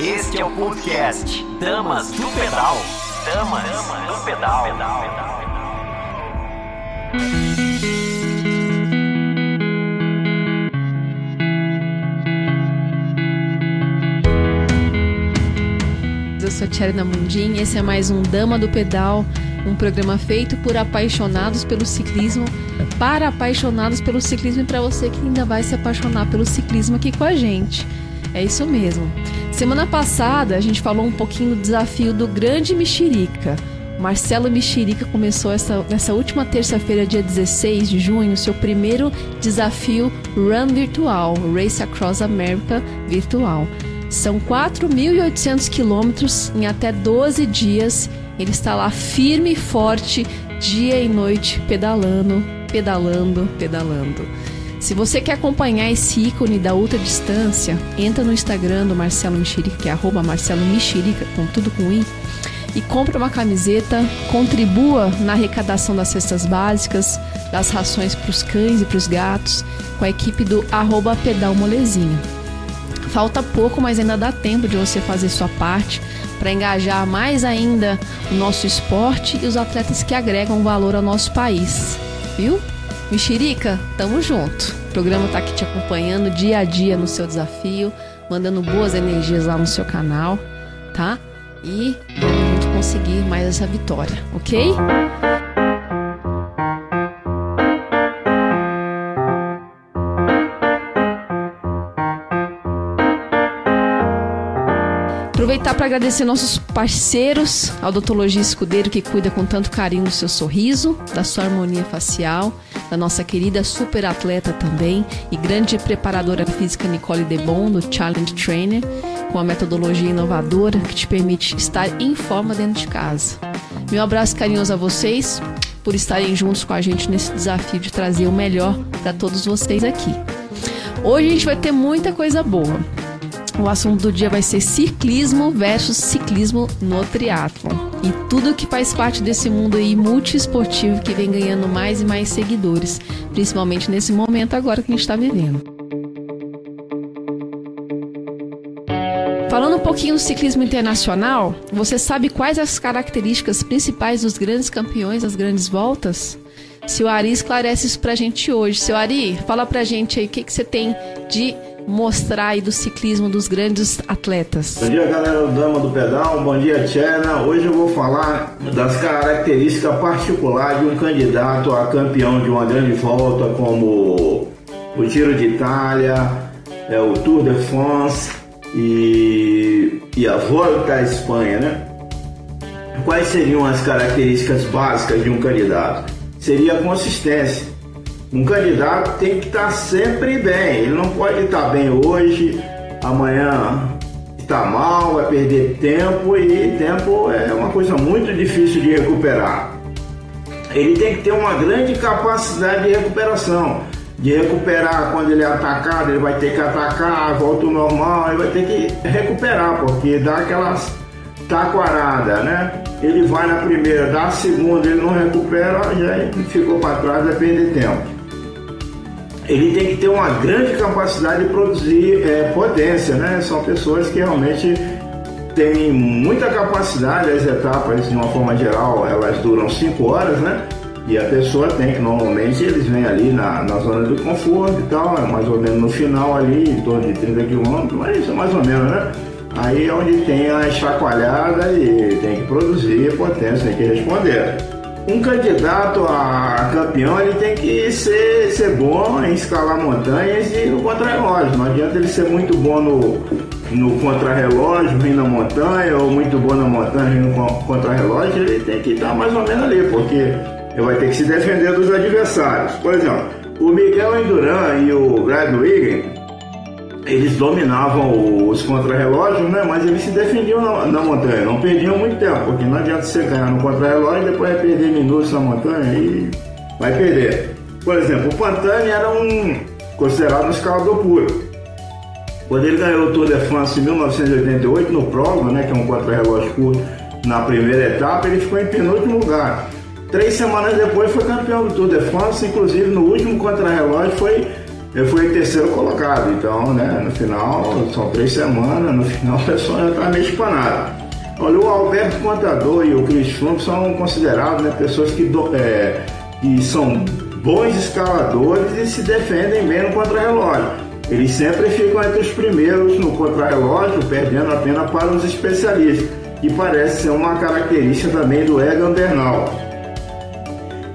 Este é o podcast Damas do Pedal. Damas do Pedal. Eu sou a Tcherna Mundim, esse é mais um Dama do Pedal, um programa feito por apaixonados pelo ciclismo, para apaixonados pelo ciclismo e para você que ainda vai se apaixonar pelo ciclismo aqui com a gente. É isso mesmo. Semana passada a gente falou um pouquinho do desafio do Grande Mexerica. Marcelo Mexerica começou essa, nessa última terça-feira, dia 16 de junho, seu primeiro desafio Run Virtual, Race Across America Virtual. São 4.800 quilômetros em até 12 dias. Ele está lá firme e forte, dia e noite, pedalando, pedalando, pedalando. Se você quer acompanhar esse ícone da ultra distância, entra no Instagram do Marcelo Mexerica, que é arroba Marcelo com tudo com i, e compra uma camiseta, contribua na arrecadação das cestas básicas, das rações para os cães e para os gatos, com a equipe do arroba Pedal Molezinho. Falta pouco, mas ainda dá tempo de você fazer sua parte para engajar mais ainda o nosso esporte e os atletas que agregam valor ao nosso país. Viu? Mexerica, tamo junto. O programa tá aqui te acompanhando dia a dia no seu desafio, mandando boas energias lá no seu canal, tá? E vamos conseguir mais essa vitória, ok? Aproveitar para agradecer nossos parceiros, ao Odontologia Escudeiro, que cuida com tanto carinho do seu sorriso, da sua harmonia facial, da nossa querida super atleta também e grande preparadora física Nicole Debon, do Challenge Trainer, com a metodologia inovadora que te permite estar em forma dentro de casa. Meu abraço carinhoso a vocês por estarem juntos com a gente nesse desafio de trazer o melhor para todos vocês aqui. Hoje a gente vai ter muita coisa boa. O assunto do dia vai ser ciclismo versus ciclismo no triatlon. E tudo que faz parte desse mundo aí multiesportivo que vem ganhando mais e mais seguidores, principalmente nesse momento agora que a gente está vivendo. Falando um pouquinho do ciclismo internacional, você sabe quais as características principais dos grandes campeões das grandes voltas? Se o Ari esclarece isso pra gente hoje. Seu Ari, fala pra gente aí o que, que você tem de mostrar aí do ciclismo dos grandes atletas. Bom dia, galera Dama do Pedal. Bom dia, Tcherna. Hoje eu vou falar das características particulares de um candidato a campeão de uma grande volta, como o Giro de Itália, é, o Tour de France e, e a Volta à Espanha, né? Quais seriam as características básicas de um candidato? Seria a consistência um candidato tem que estar sempre bem. Ele não pode estar bem hoje, amanhã está mal, vai perder tempo e tempo é uma coisa muito difícil de recuperar. Ele tem que ter uma grande capacidade de recuperação. De recuperar quando ele é atacado, ele vai ter que atacar, volta ao normal, ele vai ter que recuperar, porque dá aquelas taquarada, né? Ele vai na primeira, dá a segunda, ele não recupera, já ficou para trás, vai perder tempo ele tem que ter uma grande capacidade de produzir é, potência, né? São pessoas que realmente têm muita capacidade, as etapas, de uma forma geral, elas duram 5 horas, né? E a pessoa tem que, normalmente, eles vêm ali na, na zona do conforto e tal, é mais ou menos no final ali, em torno de 30 quilômetros, mas isso é mais ou menos, né? Aí é onde tem a chacoalhada e tem que produzir potência, tem que responder um candidato a campeão ele tem que ser, ser bom em escalar montanhas e no contrarrelógio. Não adianta ele ser muito bom no, no contrarrelógio, vir na montanha, ou muito bom na montanha, vir no contrarrelógio, ele tem que estar mais ou menos ali, porque ele vai ter que se defender dos adversários. Por exemplo, o Miguel Enduran e o Brad Wiggin eles dominavam os contrarrelógios, né? Mas eles se defendiam na, na, montanha, não perdiam muito tempo, porque não adianta você ganhar no contrarrelógio e depois vai perder minutos na montanha e vai perder. Por exemplo, o Pantani era um considerado um escalador puro. Quando ele ganhou o Tour de France em 1988 no Prova, né, que é um contrarrelógio curto, na primeira etapa, ele ficou em penúltimo lugar. Três semanas depois foi campeão do Tour de France, inclusive no último contrarrelógio foi ele foi terceiro colocado. Então, né, no final, são três semanas, no final o pessoal já está meio espanado. Olha, o Alberto Contador e o Chris Froome são considerados né, pessoas que, do, é, que são bons escaladores e se defendem bem no contrarrelógio. Eles sempre ficam entre os primeiros no contrarrelógio, perdendo apenas para os especialistas, e parece ser uma característica também do Egan Bernal.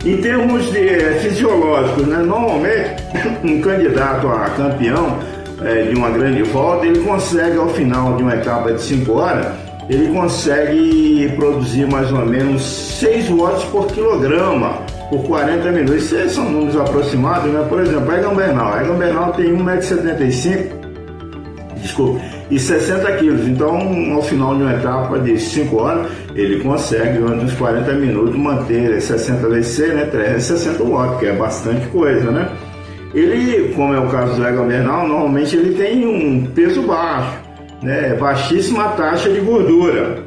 Em termos de, é, fisiológicos, né, normalmente um candidato a campeão é, de uma grande volta, ele consegue ao final de uma etapa de 5 horas, ele consegue produzir mais ou menos 6 watts por quilograma por 40 minutos. Esses são números aproximados, né? Por exemplo, Egan Bernal. Egan Bernal tem 1,75m, desculpa, e 60 quilos. Então, ao final de uma etapa de 5 horas, ele consegue, durante uns 40 minutos, manter 60 vezes C, né? 360 watts, que é bastante coisa, né? Ele, como é o caso do Egan Bernal, normalmente ele tem um peso baixo né, baixíssima taxa de gordura.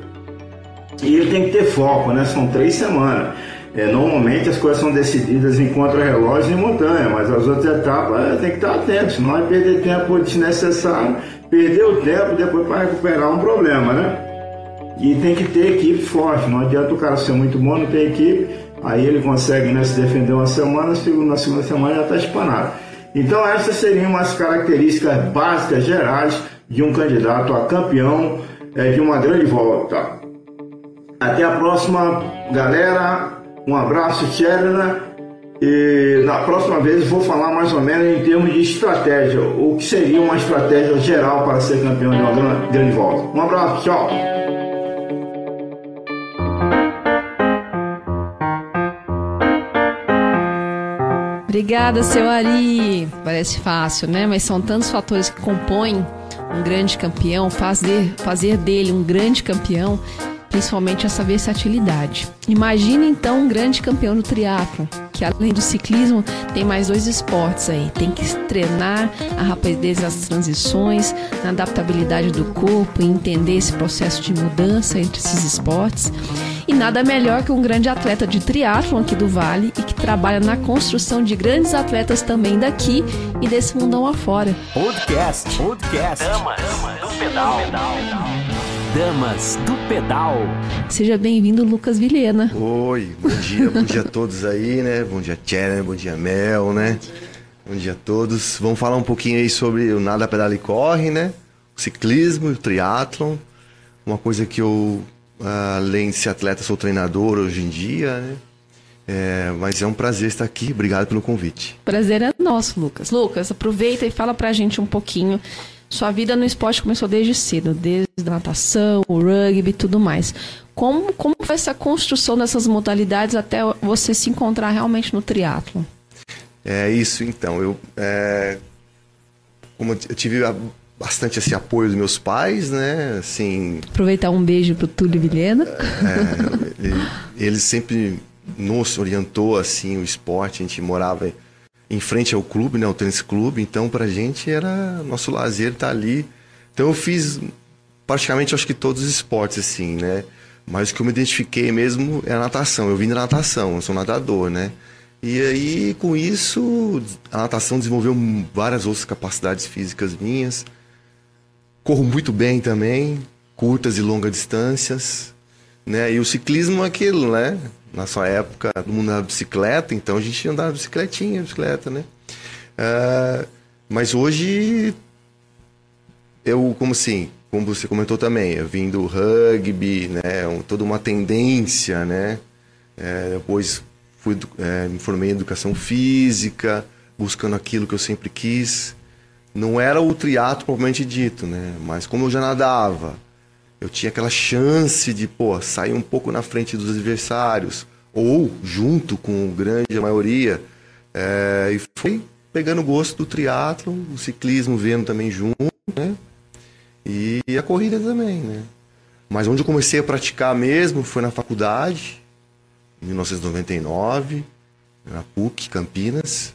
E ele tem que ter foco, né? São três semanas. É, normalmente as coisas são decididas em contra-relógio e montanha, mas as outras etapas é, tem que estar atento, senão vai perder tempo desnecessário, perder o tempo depois para recuperar um problema, né? E tem que ter equipe forte, não adianta o cara ser muito bom, não tem equipe, aí ele consegue né, se defender uma semana, na segunda semana já está espanado. Então essas seriam as características básicas gerais de um candidato a campeão é, de uma grande volta. Até a próxima, galera. Um abraço, Tcherna. E na próxima vez vou falar mais ou menos em termos de estratégia, o que seria uma estratégia geral para ser campeão de uma grande volta. Um abraço, tchau. Obrigada, seu Ari. Parece fácil, né? Mas são tantos fatores que compõem um grande campeão, fazer, fazer dele um grande campeão, principalmente essa versatilidade. Imagine então um grande campeão no triatlo, que além do ciclismo tem mais dois esportes aí. Tem que treinar a rapidez das transições, na adaptabilidade do corpo e entender esse processo de mudança entre esses esportes. E nada melhor que um grande atleta de triatlon aqui do Vale e que trabalha na construção de grandes atletas também daqui e desse mundão afora. Podcast, podcast, Damas do Pedal. Damas do Pedal. Seja bem-vindo, Lucas Vilhena. Oi, bom dia, bom dia a todos aí, né? Bom dia, Tchera, bom dia, Mel, né? Bom dia a todos. Vamos falar um pouquinho aí sobre o nada, pedala e corre, né? O ciclismo, o triatlon. Uma coisa que eu além de ser atleta, sou treinador hoje em dia, né? É, mas é um prazer estar aqui. Obrigado pelo convite. Prazer é nosso, Lucas. Lucas, aproveita e fala pra gente um pouquinho. Sua vida no esporte começou desde cedo, desde a natação, o rugby e tudo mais. Como, como foi essa construção dessas modalidades até você se encontrar realmente no triatlo? É isso, então. Eu, é, como eu tive a bastante esse apoio dos meus pais, né? Assim, Aproveitar um beijo pro Túlio Vilhena. É, ele, ele, sempre nos orientou assim o esporte, a gente morava em frente ao clube, né, o tênis clube, então pra gente era nosso lazer estar tá ali. Então eu fiz praticamente acho que todos os esportes assim, né? Mas o que eu me identifiquei mesmo é a natação. Eu vim da natação, eu sou nadador, né? E aí, com isso, a natação desenvolveu várias outras capacidades físicas minhas. Corro muito bem também, curtas e longas distâncias, né? E o ciclismo é aquilo, né? Na sua época, todo mundo andava bicicleta, então a gente andava bicicletinha, bicicleta, né? Uh, mas hoje, eu, como assim, como você comentou também, eu vim do rugby, né? Um, toda uma tendência, né? É, depois fui, é, me formei em educação física, buscando aquilo que eu sempre quis não era o triatlo propriamente dito, né? Mas como eu já nadava, eu tinha aquela chance de, pô, sair um pouco na frente dos adversários, ou junto com a grande maioria. É, e foi pegando gosto do triatlo, o ciclismo vendo também junto, né? E a corrida também, né? Mas onde eu comecei a praticar mesmo foi na faculdade, em 1999, na PUC, Campinas.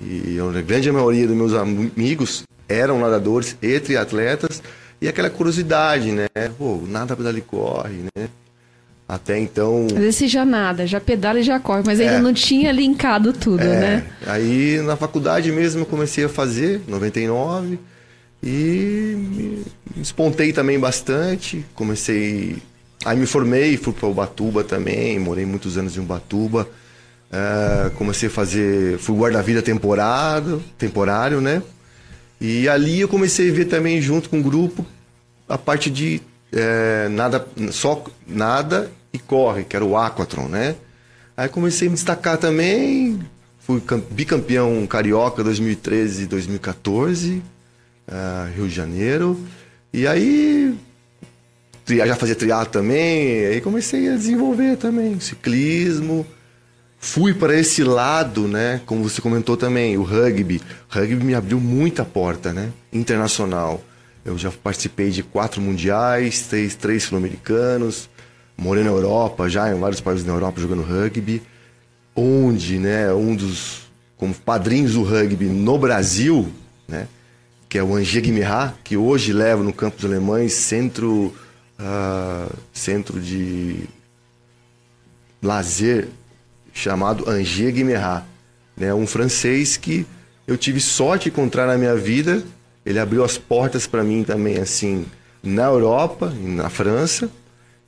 E a grande maioria dos meus amigos eram nadadores e triatletas. E aquela curiosidade, né? Pô, nada pedala e corre, né? Até então. Às vezes você já nada, já pedala e já corre, mas ainda É. não tinha linkado tudo, É, né? Aí na faculdade mesmo eu comecei a fazer, 99, e me espontei também bastante. Comecei. Aí me formei, fui para Ubatuba também, morei muitos anos em Ubatuba. É, comecei a fazer. Fui guarda-vida temporado, temporário, né? E ali eu comecei a ver também, junto com o grupo, a parte de é, nada, só nada e corre, que era o Aquatron, né? Aí comecei a me destacar também, fui cam- bicampeão carioca 2013 e 2014, ah, Rio de Janeiro. E aí já fazia triatlo também, aí comecei a desenvolver também ciclismo. Fui para esse lado, né? Como você comentou também, o rugby. O rugby me abriu muita porta, né? Internacional. Eu já participei de quatro mundiais, três, três sul-americanos. Morei na Europa, já em vários países na Europa jogando rugby. Onde, né? Um dos como padrinhos do rugby no Brasil, né? Que é o Angers Guimarães, que hoje leva no Campos Alemães centro, ah, centro de lazer chamado Angers Guimarães, né? Um francês que eu tive sorte de encontrar na minha vida. Ele abriu as portas para mim também assim na Europa, na França.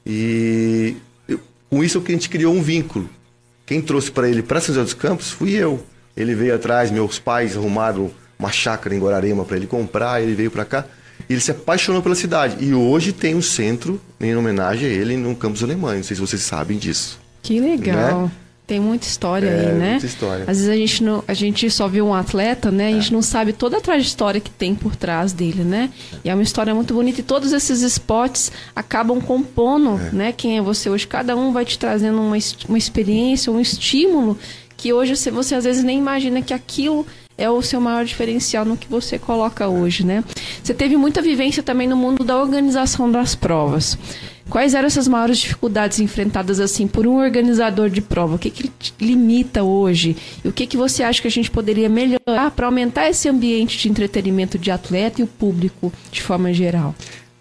E eu- com isso que a gente criou um vínculo. Quem trouxe para ele para São José dos Campos fui eu. Ele veio atrás, meus pais arrumaram uma chácara em Guararema para ele comprar, ele veio para cá. E ele se apaixonou pela cidade. E hoje tem um centro em homenagem a ele no Campos Alemães. Não sei se vocês sabem disso. Que legal. Né? Tem muita história É, aí, né? muita história. Às vezes a gente, não, a gente só vê um atleta, né? A É. gente não sabe toda a trajetória que tem por trás dele, né? E é uma história muito bonita. E todos esses esportes acabam compondo, É. né? Quem é você hoje. Cada um vai te trazendo uma, uma experiência, um estímulo que hoje você, você às vezes nem imagina que aquilo é o seu maior diferencial no que você coloca hoje, né? Você teve muita vivência também no mundo da organização das provas. Quais eram essas maiores dificuldades enfrentadas assim por um organizador de prova? O que, que limita hoje? E o que, que você acha que a gente poderia melhorar para aumentar esse ambiente de entretenimento de atleta e o público de forma geral?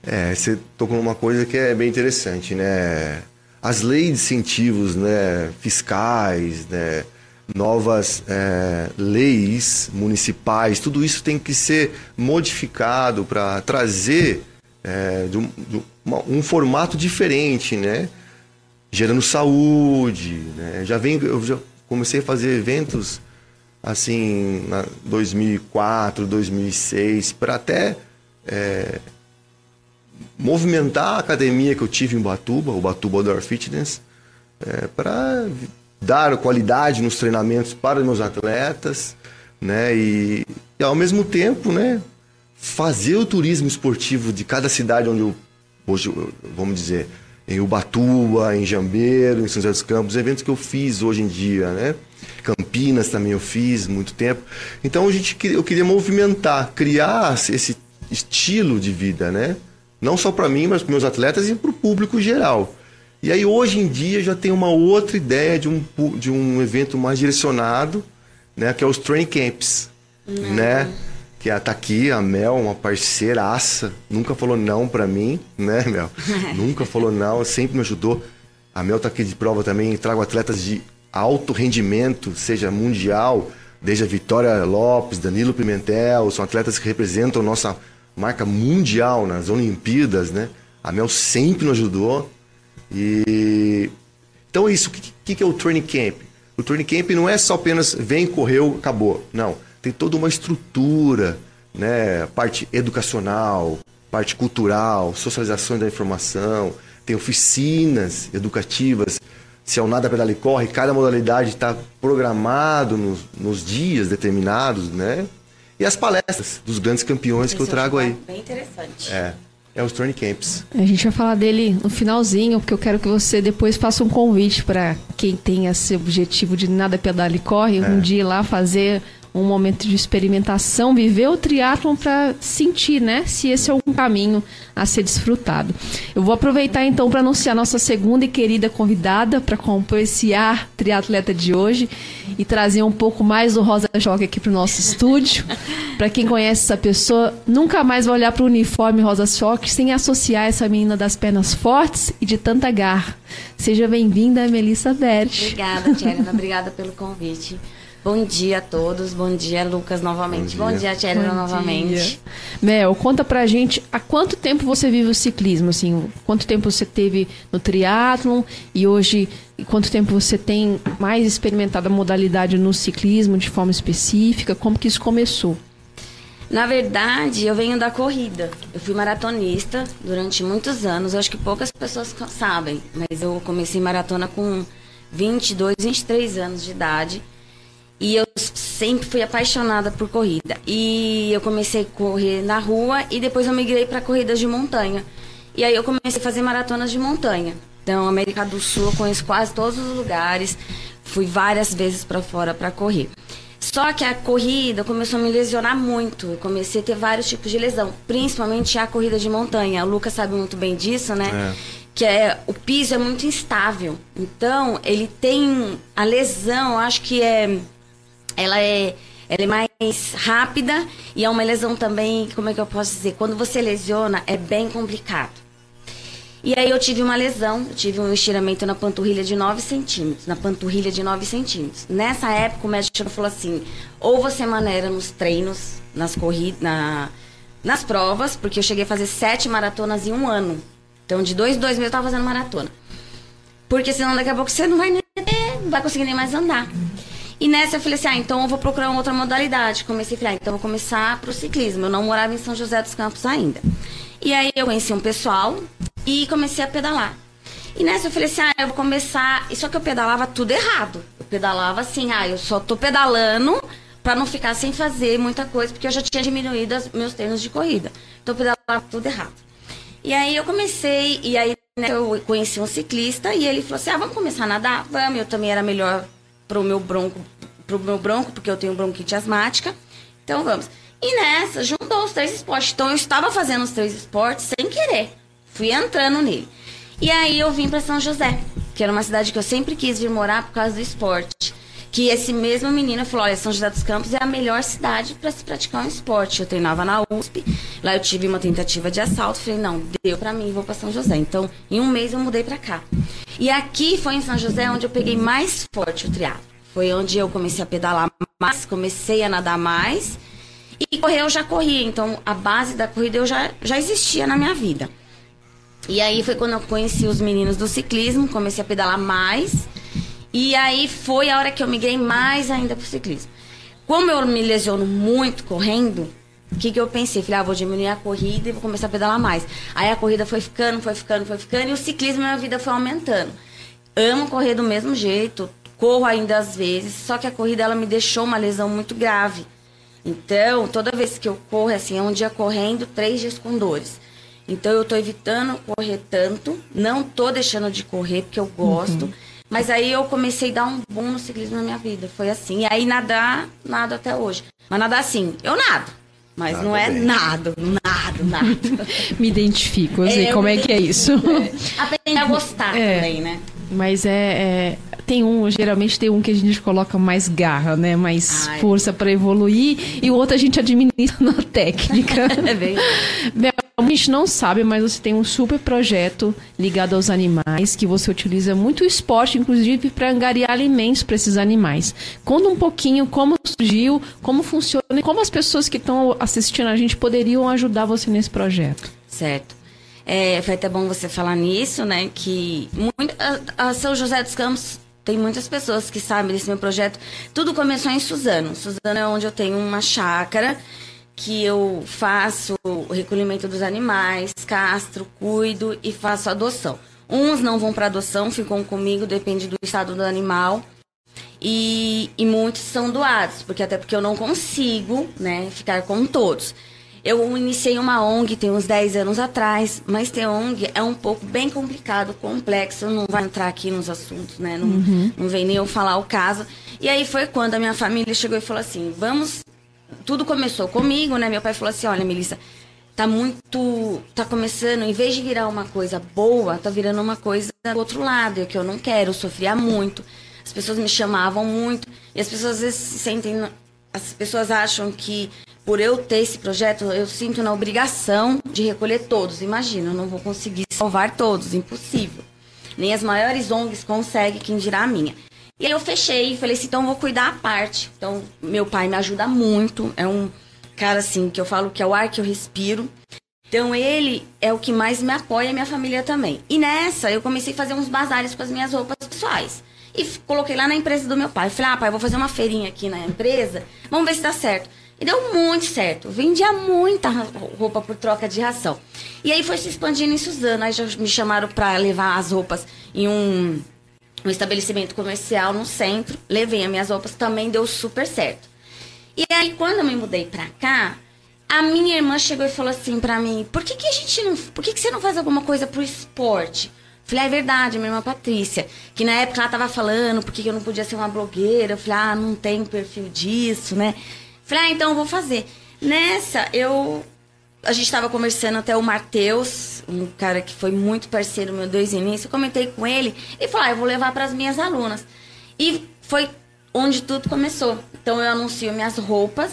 É, você tocou numa coisa que é bem interessante, né? As leis de incentivos né, fiscais, né, novas é, leis municipais, tudo isso tem que ser modificado para trazer é, de um, uma- um formato diferente, né? Gerando saúde, né? Já vem, eu já comecei a fazer eventos assim, na 2004, 2006, para até é, movimentar a academia que eu tive em Batuba, o Batuba Outdoor Fitness, para dar qualidade nos treinamentos para meus atletas, né? E, e ao mesmo tempo, né? Fazer o turismo esportivo de cada cidade onde eu hoje, vamos dizer, em Ubatuba, em Jambeiro, em São José dos Campos, eventos que eu fiz hoje em dia, né? Campinas também eu fiz muito tempo. Então a gente eu queria movimentar, criar esse estilo de vida, né? Não só para mim, mas para meus atletas e para o público geral. E aí hoje em dia já tem uma outra ideia de um de um evento mais direcionado, né? Que é os training camps, né? Que a- tá aqui a Mel, uma parceiraça, nunca falou não pra mim, né, Mel? nunca falou não, sempre me ajudou. A Mel tá aqui de prova também, trago atletas de alto rendimento, seja mundial, desde a Vitória Lopes, Danilo Pimentel, são atletas que representam nossa marca mundial nas Olimpíadas, né? A Mel sempre nos ajudou. E então é isso. O que, que, que é o training camp? O training camp não é só apenas vem, correu, acabou. Não. Tem toda uma estrutura, né? Parte educacional, parte cultural, socialização da informação, tem oficinas educativas. Se é o nada pedala e corre, cada modalidade está programado nos, nos dias determinados, né? E as palestras dos grandes campeões que eu Esse trago aí. Bem interessante. É, é os training camps. A gente vai falar dele no finalzinho, porque eu quero que você depois faça um convite para quem tem esse objetivo de nada pedala e corre, um dia ir lá fazer um momento de experimentação, viver o triatlon para sentir, né, se esse é um caminho a ser desfrutado. Eu vou aproveitar então para anunciar nossa segunda e querida convidada para compor esse ar triatleta de hoje. e trazer um pouco mais do Rosa Choque aqui para o nosso estúdio. Para quem conhece essa pessoa, nunca mais vai olhar para o uniforme Rosa Choque sem associar essa menina das pernas fortes e de tanta garra. Seja bem-vinda, Melissa Berti. Obrigada, Tcherna. Obrigada pelo convite. Bom dia a todos. Bom dia, Lucas, novamente. Bom dia, dia Tcherna, novamente. Dia. Mel, conta pra gente há quanto tempo você vive o ciclismo, assim, quanto tempo você teve no triatlon e hoje quanto tempo você tem mais experimentado a modalidade no ciclismo de forma específica, como que isso começou? Na verdade, eu venho da corrida. Eu fui maratonista durante muitos anos. Eu acho que poucas pessoas sabem, mas eu comecei maratona com 22, 23 anos de idade. E eu sempre fui apaixonada por corrida. E eu comecei a correr na rua e depois eu migrei para corridas de montanha. E aí eu comecei a fazer maratonas de montanha. Então, América do Sul, eu conheço quase todos os lugares. Fui várias vezes para fora para correr. Só que a corrida começou a me lesionar muito. Eu comecei a ter vários tipos de lesão, principalmente a corrida de montanha. O Lucas sabe muito bem disso, né? É. Que é o piso é muito instável. Então, ele tem a lesão, acho que é ela é ela é mais rápida e é uma lesão também, como é que eu posso dizer? Quando você lesiona, é bem complicado. E aí eu tive uma lesão, tive um estiramento na panturrilha de 9 centímetros, na panturrilha de 9 centímetros. Nessa época o médico falou assim, ou você maneira nos treinos, nas corridas, na, nas provas, porque eu cheguei a fazer sete maratonas em um ano. Então de dois, dois meses eu tava fazendo maratona. Porque senão daqui a pouco você não vai, não vai conseguir nem mais andar. E nessa eu falei assim, ah, então eu vou procurar uma outra modalidade. Comecei a falar, ah, então eu vou começar pro ciclismo. Eu não morava em São José dos Campos ainda. E aí eu conheci um pessoal e comecei a pedalar. E nessa eu falei assim, ah, eu vou começar. E só que eu pedalava tudo errado. Eu pedalava assim, ah, eu só tô pedalando para não ficar sem fazer muita coisa, porque eu já tinha diminuído os meus treinos de corrida. Então eu pedalava tudo errado. E aí eu comecei, e aí né, eu conheci um ciclista e ele falou assim: ah, vamos começar a nadar? Vamos, eu também era melhor pro meu bronco, pro meu bronco, porque eu tenho bronquite asmática. Então vamos. E nessa, juntou os três esportes. Então eu estava fazendo os três esportes sem querer. Fui entrando nele. E aí eu vim para São José, que era uma cidade que eu sempre quis vir morar por causa do esporte. Que esse mesmo menino falou: olha, São José dos Campos é a melhor cidade para se praticar um esporte. Eu treinava na USP, lá eu tive uma tentativa de assalto. Falei: não, deu para mim, vou para São José. Então, em um mês eu mudei para cá. E aqui foi em São José onde eu peguei mais forte o triatlo. Foi onde eu comecei a pedalar mais, comecei a nadar mais. E correr eu já corria, então a base da corrida eu já, já existia na minha vida. E aí foi quando eu conheci os meninos do ciclismo, comecei a pedalar mais. E aí foi a hora que eu migrei mais ainda pro ciclismo. Como eu me lesiono muito correndo, o que, que eu pensei? Falei, ah, vou diminuir a corrida e vou começar a pedalar mais. Aí a corrida foi ficando, foi ficando, foi ficando, e o ciclismo na minha vida foi aumentando. Amo correr do mesmo jeito, corro ainda às vezes, só que a corrida ela me deixou uma lesão muito grave. Então, toda vez que eu corro, assim, é um dia correndo, três dias com dores. Então, eu tô evitando correr tanto, não tô deixando de correr, porque eu gosto. Uhum. Mas aí eu comecei a dar um boom no ciclismo na minha vida. Foi assim. E aí nadar, nada até hoje. Mas nadar assim, eu nado. Mas nada não é bem. nada, nada, nada. Me identifico, eu sei é, como é que é isso. É. Aprender a gostar é. também, né? Mas é, é, Tem um, geralmente tem um que a gente coloca mais garra, né? Mais Ai. força para evoluir, e o outro a gente administra na técnica. é bem. A gente não sabe, mas você tem um super projeto ligado aos animais, que você utiliza muito esporte, inclusive, para angariar alimentos para esses animais. Conta um pouquinho como surgiu, como funciona e como as pessoas que estão assistindo a gente poderiam ajudar você nesse projeto. Certo. É, foi até bom você falar nisso, né? Que muito, a, a São José dos Campos tem muitas pessoas que sabem desse meu projeto. Tudo começou em Suzano. Suzano é onde eu tenho uma chácara que eu faço o recolhimento dos animais, castro, cuido e faço adoção. Uns não vão para adoção, ficam comigo, depende do estado do animal. E, e muitos são doados, porque até porque eu não consigo, né, ficar com todos. Eu iniciei uma ONG tem uns 10 anos atrás, mas ter ONG é um pouco bem complicado, complexo, não vai entrar aqui nos assuntos, né? Não, uhum. não vem nem eu falar o caso. E aí foi quando a minha família chegou e falou assim: vamos. Tudo começou comigo, né? Meu pai falou assim: olha, Melissa, tá muito. tá começando, em vez de virar uma coisa boa, tá virando uma coisa do outro lado, é que eu não quero, eu sofria muito. as pessoas me chamavam muito e as pessoas às vezes se sentem as pessoas acham que por eu ter esse projeto, eu sinto na obrigação de recolher todos. Imagina, eu não vou conseguir salvar todos, impossível. Nem as maiores ONGs conseguem, quem dirá a minha. E aí eu fechei e falei assim, então vou cuidar a parte. Então, meu pai me ajuda muito, é um cara assim, que eu falo que é o ar que eu respiro. Então ele é o que mais me apoia, minha família também. E nessa, eu comecei a fazer uns bazares com as minhas roupas pessoais. E coloquei lá na empresa do meu pai. Falei, ah, pai, vou fazer uma feirinha aqui na empresa, vamos ver se dá certo. E deu muito certo. Vendia muita roupa por troca de ração. E aí foi se expandindo em Suzano. Aí já me chamaram para levar as roupas em um, um estabelecimento comercial no centro. Levei as minhas roupas, também deu super certo. E aí, quando eu me mudei pra cá, a minha irmã chegou e falou assim pra mim: por que, que a gente não. Por que, que você não faz alguma coisa pro esporte? Falei, ah, é verdade, minha irmã Patrícia. Que na época ela tava falando por que eu não podia ser uma blogueira. Eu falei, ah, não tem perfil disso, né? Falei, ah, então eu vou fazer. Nessa, eu. A gente estava conversando até o Matheus, um cara que foi muito parceiro meu o início. Eu comentei com ele e falei, ah, eu vou levar para as minhas alunas. E foi onde tudo começou. Então eu anuncio minhas roupas,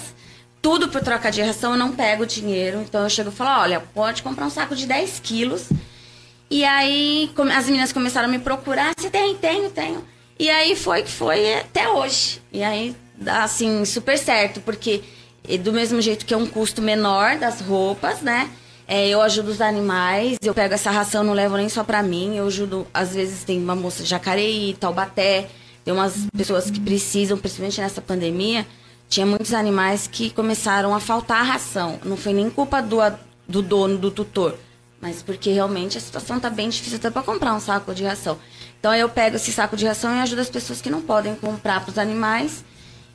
tudo por troca de ração, eu não pego dinheiro. Então eu chego e falo, olha, pode comprar um saco de 10 quilos. E aí as meninas começaram a me procurar, se tem, tenho, tenho. E aí foi que foi até hoje. E aí dá assim, super certo, porque do mesmo jeito que é um custo menor das roupas, né? É, eu ajudo os animais, eu pego essa ração, não levo nem só pra mim, eu ajudo, às vezes tem uma moça de Jacareí, Taubaté, tem umas pessoas que precisam, principalmente nessa pandemia, tinha muitos animais que começaram a faltar a ração. Não foi nem culpa do, do dono, do tutor, mas porque realmente a situação está bem difícil até para comprar um saco de ração. Então eu pego esse saco de ração e ajudo as pessoas que não podem comprar para os animais.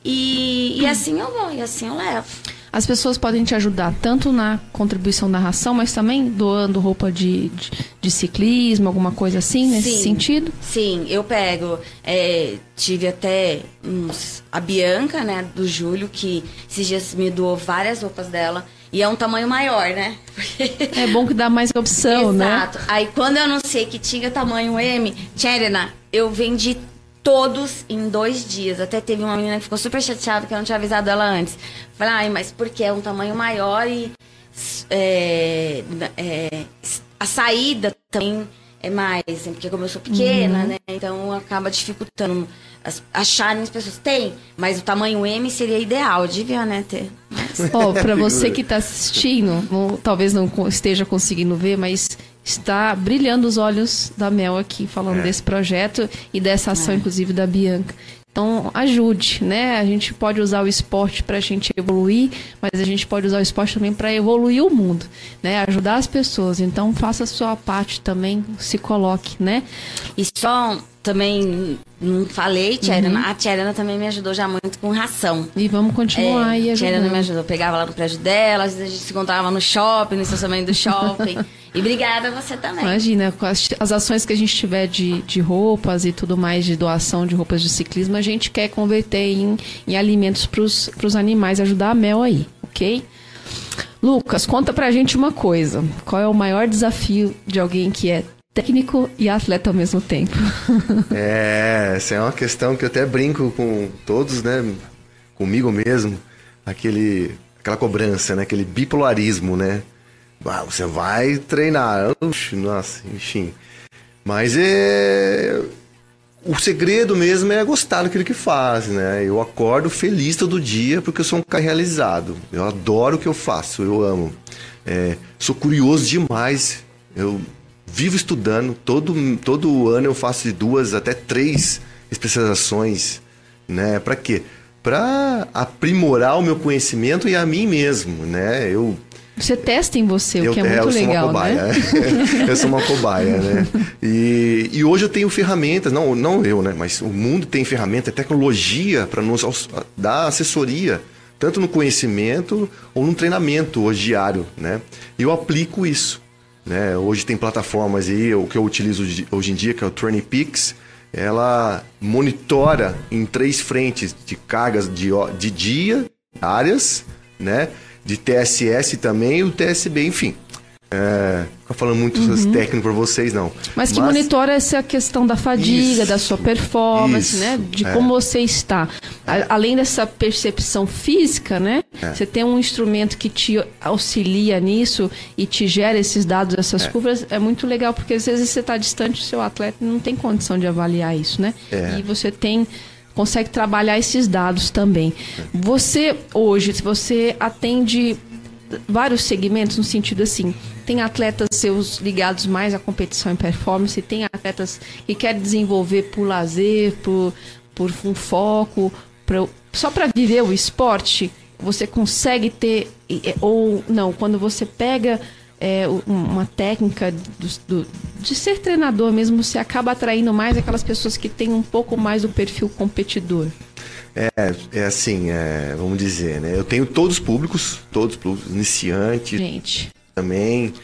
E, e assim eu vou, e assim eu levo. As pessoas podem te ajudar tanto na contribuição da ração, mas também doando roupa de, de, de ciclismo, alguma coisa assim, nesse Sim. sentido? Sim, eu pego. é, tive até uns, a Bianca, né, do Júlio, que esses dias me doou várias roupas dela. E é um tamanho maior, né? É bom que dá mais opção, né? Exato. Aí quando eu anunciei que tinha tamanho M, Tcherena, eu vendi todos em dois dias. Até teve uma menina que ficou super chateada que eu não tinha avisado ela antes. Falei, ai, mas porque é um tamanho maior e é, é, a saída também é mais, porque como eu sou pequena, né? Então acaba dificultando as, acharem as pessoas. Tem, mas o tamanho M seria ideal, devia, né, ter. Mas- Ó, pra você que tá assistindo, talvez não esteja conseguindo ver, mas está brilhando os olhos da Mel aqui, falando desse projeto e dessa ação, inclusive, da Bianca. Então, ajude, né? A gente pode usar o esporte pra gente evoluir, mas a gente pode usar o esporte também para evoluir o mundo, né? Ajudar as pessoas. Então, faça a sua parte também, se coloque, né? E só também não falei, Tcherena. A Tcherena também me ajudou já muito com ração. E vamos continuar aí É, a Tcherena ajudando. me ajudou. Eu pegava lá no prédio dela, às vezes a gente se encontrava no shopping, no estacionamento do shopping. e obrigada a você também. Imagina, com as, as ações que a gente tiver de, de roupas e tudo mais, de doação de roupas de ciclismo, a gente quer converter em, em alimentos para os animais, ajudar a Mel aí, ok? Lucas, conta pra gente uma coisa. Qual é o maior desafio de alguém que é técnico e atleta ao mesmo tempo? É, essa é uma questão que eu até brinco com todos, né? Comigo mesmo. Aquele, aquela cobrança, né? Aquele bipolarismo, né? Ah, você vai treinar. Nossa, enfim. Mas é. O segredo mesmo é gostar daquilo que faz, né? Eu acordo feliz todo dia porque eu sou um cara realizado. Eu adoro o que eu faço, eu amo. É, sou curioso demais. Eu vivo estudando. Todo, todo ano eu faço de duas até três especializações, né? Para quê? Para aprimorar o meu conhecimento e a mim mesmo, né? Eu Você testa em você, o que é, eu muito eu sou legal, uma cobaia. né? eu sou uma cobaia, né? E, e hoje eu tenho ferramentas, não, não eu, né? Mas o mundo tem ferramenta, tecnologia para nos dar assessoria, tanto no conhecimento ou no treinamento hoje diário, né? E eu aplico isso. Né? Hoje tem plataformas aí, o que eu utilizo hoje- em dia, que é o Peaks, ela monitora em três frentes de cargas de, de dia, áreas, né? De TSS também o TSB, enfim. É, ficar falando muito uhum. técnico para vocês, não. Mas que Mas... monitora essa questão da fadiga, isso, da sua performance, isso, né? De é. como você está. A, além dessa percepção física, né? É. Você tem um instrumento que te auxilia nisso e te gera esses dados, essas é. curvas, é muito legal, porque às vezes você está distante do seu atleta não tem condição de avaliar isso, né? É. E você tem consegue trabalhar esses dados também. Você hoje, se você atende vários segmentos no sentido assim, tem atletas seus ligados mais à competição e performance, tem atletas que querem desenvolver por lazer, por, por um foco, pra, só para viver o esporte, você consegue ter ou não, quando você pega é, uma técnica do, do, de ser treinador mesmo, você acaba atraindo mais aquelas pessoas que têm um pouco mais do perfil competidor. É, é assim, é, vamos dizer, né? Eu tenho todos os públicos, todos os públicos, iniciantes Gente. também,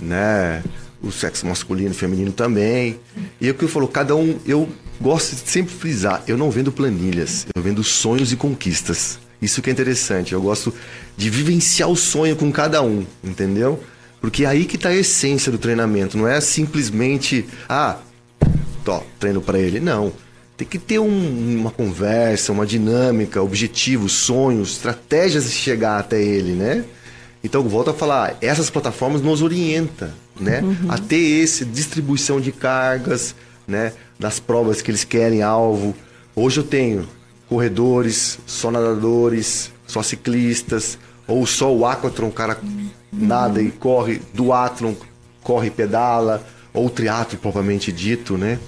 né? O sexo masculino e feminino também. E é o que eu falo, cada um, eu gosto de sempre frisar, eu não vendo planilhas, eu vendo sonhos e conquistas. Isso que é interessante, eu gosto de vivenciar o sonho com cada um, entendeu? Porque é aí que está a essência do treinamento. Não é simplesmente, ah, tó, treino para ele. Não. Tem que ter um, uma conversa, uma dinâmica, objetivos, sonhos, estratégias de chegar até ele, né? Então, volto a falar, essas plataformas nos orientam, né? Uhum. A ter essa distribuição de cargas, né? Das provas que eles querem, alvo. Hoje eu tenho corredores, só nadadores, só ciclistas, ou só o aquatron, o cara nada e corre, duatlon, corre e pedala, ou triatlo propriamente dito, né?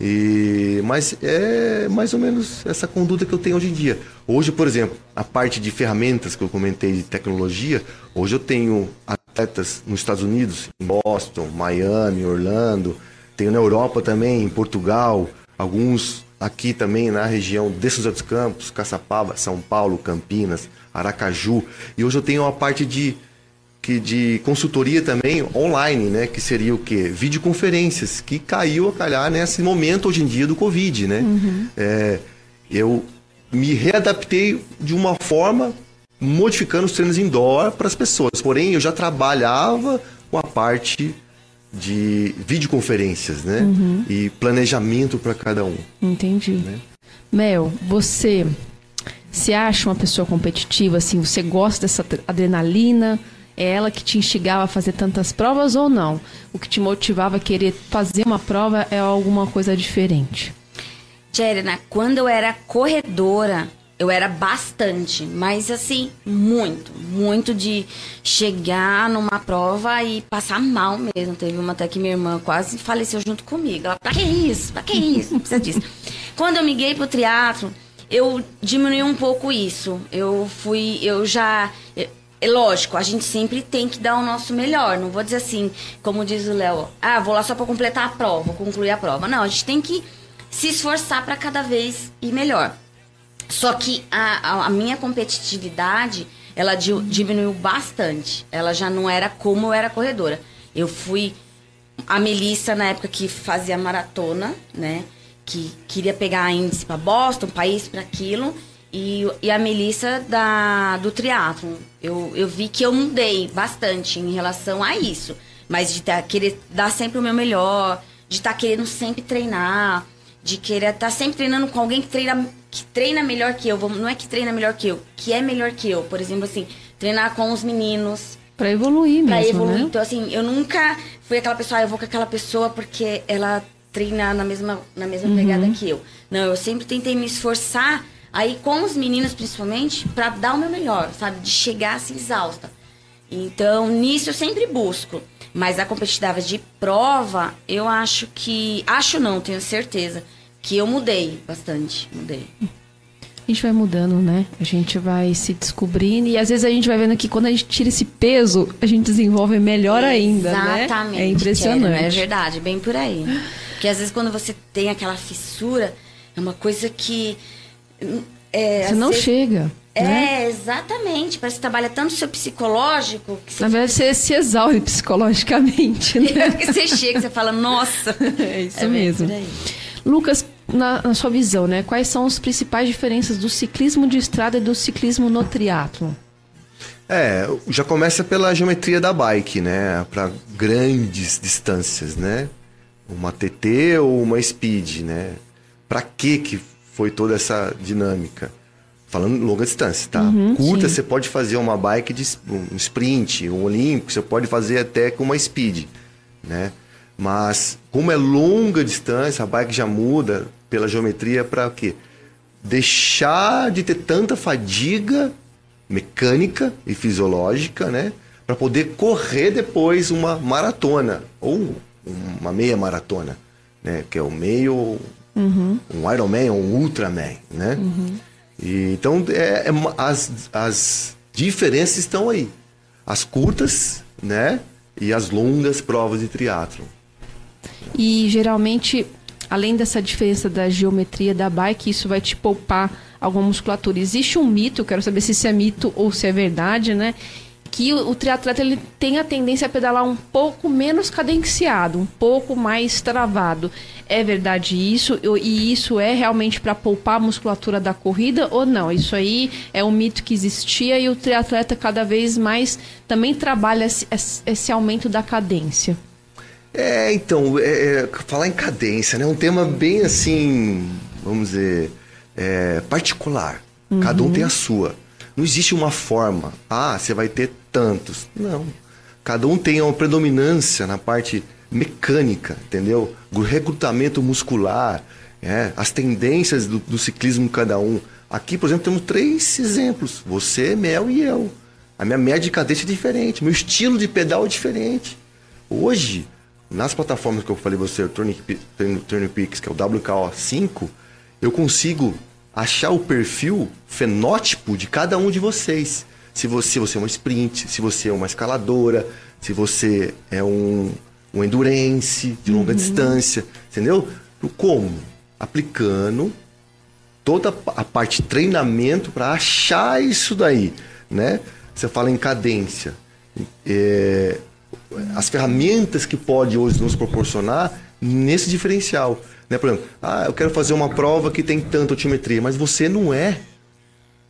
E, mas é mais ou menos essa conduta que eu tenho hoje em dia. Hoje, por exemplo, a parte de ferramentas que eu comentei de tecnologia, hoje eu tenho atletas nos Estados Unidos, em Boston, Miami, Orlando, tenho na Europa também, em Portugal, alguns aqui também na região de São José dos Campos, Caçapava, São Paulo, Campinas, Aracaju. E hoje eu tenho uma parte de que de consultoria também online, né? Que seria o quê? Videoconferências, que caiu a calhar nesse momento hoje em dia do Covid, né? Uhum. É, eu me readaptei de uma forma modificando os treinos indoor para as pessoas. Porém, eu já trabalhava com a parte de videoconferências, né? Uhum. E planejamento para cada um. Entendi. Né? Mel, você se acha uma pessoa competitiva, assim, você gosta dessa adrenalina? É ela que te instigava a fazer tantas provas ou não? O que te motivava a querer fazer uma prova é alguma coisa diferente? Jerena, quando eu era corredora, eu era bastante, mas assim, muito, muito de chegar numa prova e passar mal mesmo. Teve uma até que minha irmã quase faleceu junto comigo. Ela, pra que isso? Pra que isso? Não precisa disso. Quando eu miguei pro teatro, eu diminui um pouco isso. Eu fui, eu já. É lógico, a gente sempre tem que dar o nosso melhor. Não vou dizer assim, como diz o Léo, ah, vou lá só para completar a prova, concluir a prova. Não, a gente tem que se esforçar para cada vez ir melhor. Só que a, a, minha competitividade, ela diminuiu bastante. Ela já não era como eu era corredora. Eu fui a Melissa na época que fazia maratona, né? Que queria pegar índice para Boston, país para aquilo e, e a Melissa da, do triatlo. Eu, eu vi que eu mudei bastante em relação a isso. Mas de tá, querer dar sempre o meu melhor, de estar tá querendo sempre treinar, de querer estar tá sempre treinando com alguém que treina, que treina melhor que eu. Não é que treina melhor que eu, que é melhor que eu. Por exemplo, assim, treinar com os meninos. Pra evoluir mesmo, Pra evoluir. Né? Então, assim, eu nunca fui aquela pessoa, ah, eu vou com aquela pessoa porque ela treina na mesma, na mesma uhum. pegada que eu. Não, eu sempre tentei me esforçar Aí com os meninos principalmente, para dar o meu melhor, sabe? De chegar assim exausta. Então, nisso eu sempre busco. Mas a competitiva de prova, eu acho que. Acho não, tenho certeza. Que eu mudei bastante. Mudei. A gente vai mudando, né? A gente vai se descobrindo e às vezes a gente vai vendo que quando a gente tira esse peso, a gente desenvolve melhor ainda, né? Exatamente. É impressionante. é verdade, bem por aí. Porque às vezes quando você tem aquela fissura, é uma coisa que é, você não vezes, chega. É, né? exatamente. Parece que trabalha tanto o seu psicológico. Que você Na verdade, você se exaure psicologicamente, né? É que você chega, você fala, nossa. É isso é mesmo. Lucas, na, na, sua visão, né? Quais são as principais diferenças do ciclismo de estrada e do ciclismo no triatlo? É, já começa pela geometria da bike, né? Para grandes distâncias, né? Uma TT ou uma speed, né? Para que que foi toda essa dinâmica? Falando longa distância, tá? Uhum, Curta, sim. você pode fazer uma bike de um sprint, um olímpico, você pode fazer até com uma speed, né? Mas como é longa distância, a bike já muda pela geometria para quê? Deixar de ter tanta fadiga mecânica e fisiológica, né? Para poder correr depois uma maratona ou uma meia maratona, né? Que é o meio, um Ironman ou um Ultraman, né? E, então, é, é as, as diferenças estão aí. As curtas, né? E as longas provas de triatlon. E geralmente, além dessa diferença da geometria da bike, isso vai te poupar alguma musculatura. Existe um mito, eu quero saber se isso é mito ou se é verdade, né? Que o, o triatleta ele tem a tendência a pedalar um pouco menos cadenciado, um pouco mais travado. É verdade isso? E isso é realmente para poupar a musculatura da corrida ou não? Isso aí é um mito que existia e o triatleta cada vez mais também trabalha esse, esse aumento da cadência. É, então, é, é, falar em cadência, né? É um tema bem assim, vamos dizer, é, particular. Cada um tem a sua. Não existe uma forma. Ah, você vai ter tantos. Não. Cada um tem uma predominância na parte mecânica, entendeu? O recrutamento muscular, é, as tendências do, do ciclismo cada um. Aqui, por exemplo, temos três exemplos. Você, Mel e eu. A minha média de cadência é diferente, meu estilo de pedal é diferente. Hoje, nas plataformas que eu falei você, o Turning, Turning que é o WKO5, eu consigo achar o perfil fenótipo de cada um de vocês. Se você, você é uma sprint, se você é uma escaladora, se você é um, um endurance de longa distância, entendeu? Como? Aplicando toda a parte de treinamento para achar isso daí, né? Você fala em cadência. É, as ferramentas que pode hoje nos proporcionar nesse diferencial. Né? Por exemplo, ah, eu quero fazer uma prova que tem tanta altimetria, mas você não é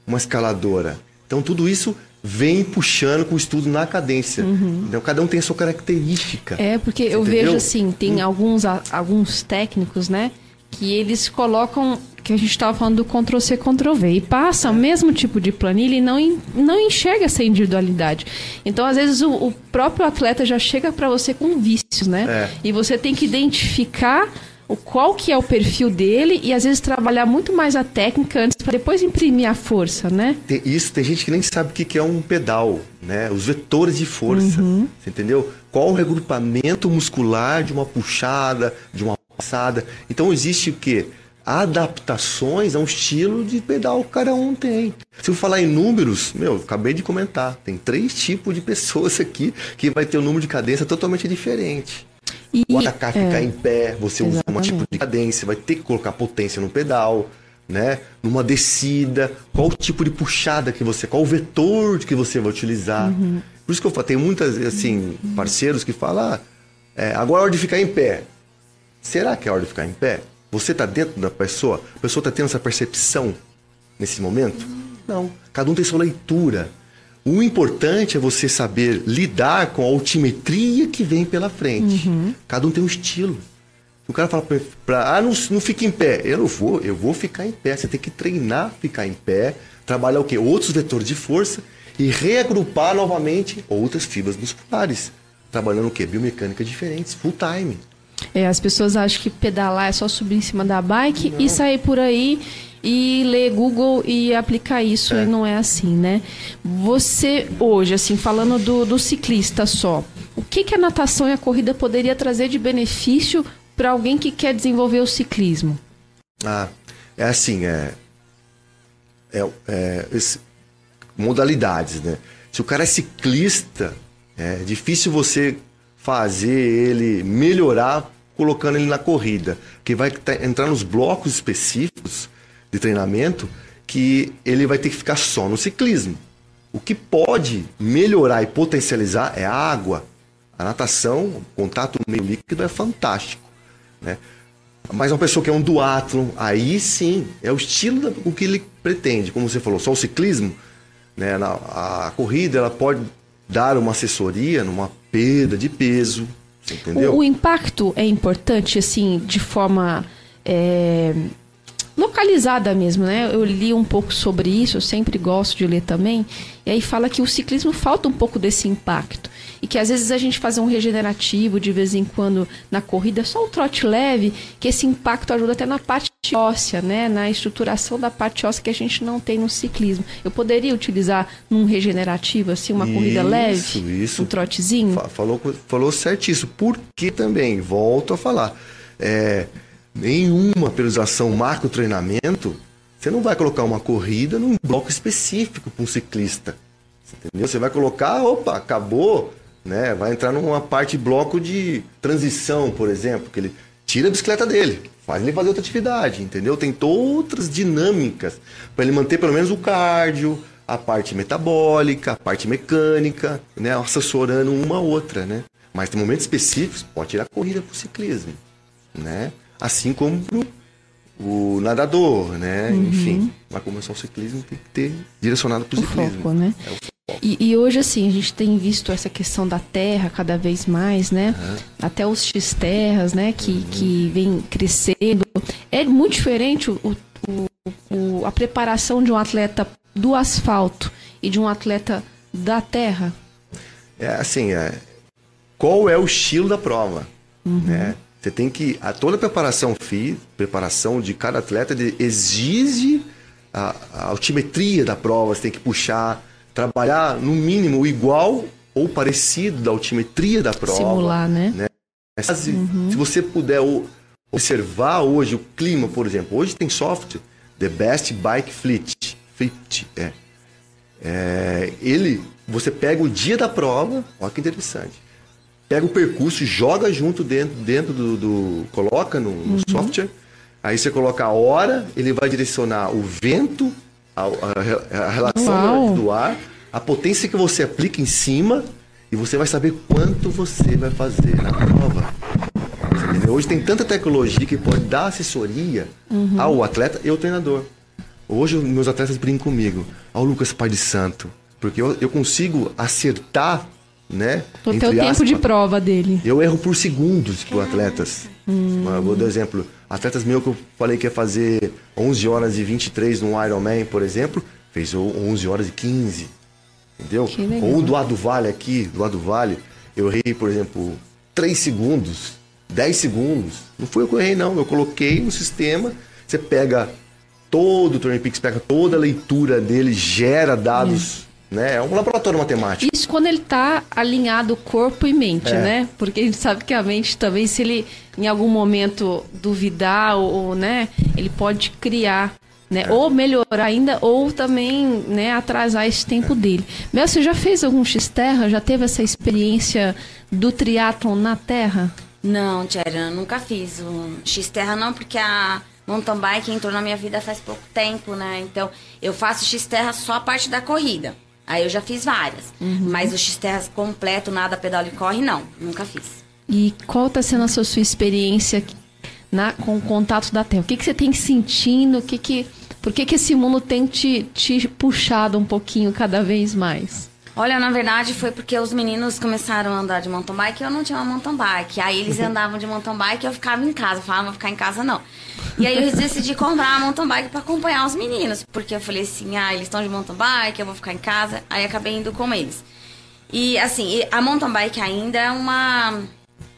uma escaladora. Então tudo isso vem puxando com o estudo na cadência. Então, cada um tem a sua característica. É, porque eu entendeu? vejo assim, tem alguns, a- alguns técnicos, né? Que eles colocam, que a gente estava falando do Ctrl-C, Ctrl-V, e passa o mesmo tipo de planilha e não, não enxerga essa individualidade. Então, às vezes, o, o próprio atleta já chega para você com vícios, né? É. E você tem que identificar o qual que é o perfil dele e, às vezes, trabalhar muito mais a técnica antes para depois imprimir a força, né? Tem- isso tem gente que nem sabe o que é um pedal, né? Os vetores de força, você entendeu? Qual o regrupamento muscular de uma puxada, de uma passada. Então existe o quê? Adaptações ao estilo de pedal que cada um tem. Se eu falar em números, meu, acabei de comentar, tem três tipos de pessoas aqui que vai ter um número de cadência totalmente diferente. E, O atacar ficar é, em pé, você usa um Exatamente. tipo de cadência, vai ter que colocar potência no pedal, né? Numa descida, qual o tipo de puxada que você, qual o vetor que você vai utilizar. Uhum. Por isso que eu falo, tem muitas assim parceiros que falam, ah, é, agora é hora de ficar em pé. Será que é hora de ficar em pé? Você está dentro da pessoa? A pessoa está tendo essa percepção nesse momento? Não. Cada um tem sua leitura. O importante é você saber lidar com a altimetria que vem pela frente. Cada um tem um estilo. O cara fala pra, pra ah, não, não fica em pé. Eu não vou, eu vou ficar em pé. Você tem que treinar ficar em pé, trabalhar o quê? Outros vetores de força e reagrupar novamente outras fibras musculares. Trabalhando o quê? Biomecânica diferentes, full time. É, as pessoas acham que pedalar é só subir em cima da bike e sair por aí e ler Google e aplicar isso. E não é assim, né? Você, hoje, assim, falando do, do ciclista só, o que, que a natação e a corrida poderia trazer de benefício para alguém que quer desenvolver o ciclismo? Ah, é assim, é, é, é esse- modalidades, né? Se o cara é ciclista, é difícil você fazer ele melhorar colocando ele na corrida, que vai entrar nos blocos específicos de treinamento que ele vai ter que ficar só no ciclismo. O que pode melhorar e potencializar é a água. A natação, o contato no meio líquido é fantástico, né? Mas uma pessoa que é um duatlon, aí sim, é o estilo da, o que ele pretende. Como você falou, só o ciclismo, Né? A corrida ela pode dar uma assessoria numa perda de peso, entendeu? O, o impacto é importante, assim, de forma é, localizada mesmo, né? Eu li um pouco sobre isso, eu sempre gosto de ler também. E aí fala que o ciclismo falta um pouco desse impacto. E que às vezes a gente fazer um regenerativo de vez em quando na corrida, só um trote leve, que esse impacto ajuda até na parte óssea, né? Na estruturação da parte óssea que a gente não tem no ciclismo. Eu poderia utilizar num regenerativo, assim, uma corrida Isso, leve? isso. Um trotezinho? Fa- Falou, falou certíssimo. Porque também, volto a falar, é, nenhuma periodização marca o treinamento, você não vai colocar uma corrida num bloco específico para um ciclista. Entendeu? Você vai colocar, opa, acabou, né? Vai entrar numa parte bloco de transição, por exemplo, que ele tira a bicicleta dele, faz ele fazer outra atividade, entendeu? Tem outras dinâmicas para ele manter pelo menos o cardio, a parte metabólica, a parte mecânica, né? Assessorando uma a outra, né? Mas tem momentos específicos, pode tirar a corrida para o ciclismo, né? Assim como o nadador, né? Enfim, vai começar o ciclismo tem que ter direcionado para o Uhum. O ciclismo. foco, né? É o foco. E, e hoje, assim, a gente tem visto essa questão da terra cada vez mais, né? Até os X-terras, né? Que, que vem crescendo. É muito diferente o, o- o- a preparação de um atleta do asfalto e de um atleta da terra. É assim, é, qual é o estilo da prova? Né? Você tem que. A, toda a preparação FI, preparação de cada atleta exige a, a altimetria da prova, você tem que puxar, trabalhar no mínimo igual ou parecido da altimetria da prova. Simular, né? Mas, Se, se você puder observar hoje o clima, por exemplo, hoje tem software, The Best Bike Fleet, Fleet é. É, ele, você pega o dia da prova, olha que interessante. Pega o percurso, joga junto dentro, dentro do, do- coloca no, no software. Aí você coloca a hora, ele vai direcionar o vento, a, a re- a relação Uau. do ar, a potência que você aplica em cima e você vai saber quanto você vai fazer na prova. Hoje tem tanta tecnologia que pode dar assessoria ao atleta e ao treinador. Hoje os meus atletas brincam comigo. Ao Lucas Pai de Santo. Porque eu, eu consigo acertar, né? O teu tempo aspas, de prova dele. eu erro por segundos para atletas. Eu Vou dar exemplo. Atletas meus que eu falei que ia fazer 11 horas e 23 no Ironman, por exemplo, fez o 11 horas e 15. Entendeu? Que legal. Ou do Vale aqui, do Ado Vale, eu errei, por exemplo, 3 segundos, 10 segundos. Não foi eu que eu errei, não. Eu coloquei no sistema, você pega todo o Peaks, pega toda a leitura dele, gera dados, né? É um laboratório matemático. Isso quando ele tá alinhado corpo e mente, É. né? Porque a gente sabe que a mente também, se ele em algum momento duvidar ou, ou, né, ele pode criar, É. né? Ou melhorar ainda, ou também, né, atrasar esse tempo dele. Mel, você já fez algum X-Terra? Já teve essa experiência do triatlon na terra? Não, Tcheran, nunca fiz o X-Terra não, porque a mountain bike entrou na minha vida faz pouco tempo, né? Então, eu faço X-Terra só a parte da corrida. Aí eu já fiz várias. Mas o X-Terra completo, nada pedal e corre, não. Nunca fiz. E qual está sendo a sua, sua experiência na, com o contato da Terra? O que, que você tem sentindo? O que que, por que, que esse mundo tem te, te puxado um pouquinho cada vez mais? Olha, na verdade foi porque os meninos começaram a andar de mountain bike e eu não tinha uma mountain bike. Aí eles andavam de mountain bike e eu ficava em casa. Eu falava, não vou ficar em casa não. E aí eu decidi comprar uma mountain bike pra acompanhar os meninos. Porque eu falei assim, ah, eles estão de mountain bike, eu vou ficar em casa. Aí acabei indo com eles. E assim, a mountain bike ainda é uma.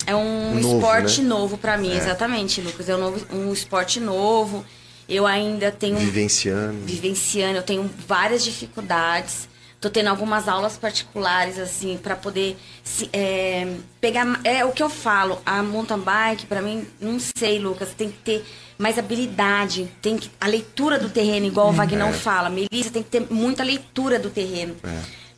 É um Novo, esporte né? novo pra mim, exatamente, Lucas. É um, novo- um esporte novo. Eu ainda tenho Vivenciando. vivenciando, eu tenho várias dificuldades. Tô tendo algumas aulas particulares, assim, para poder se- é, pegar. É o que eu falo, a mountain bike, para mim, não sei, Lucas, tem que ter mais habilidade. Tem que, a leitura do terreno, igual o Vagnão fala. Melissa tem que ter muita leitura do terreno.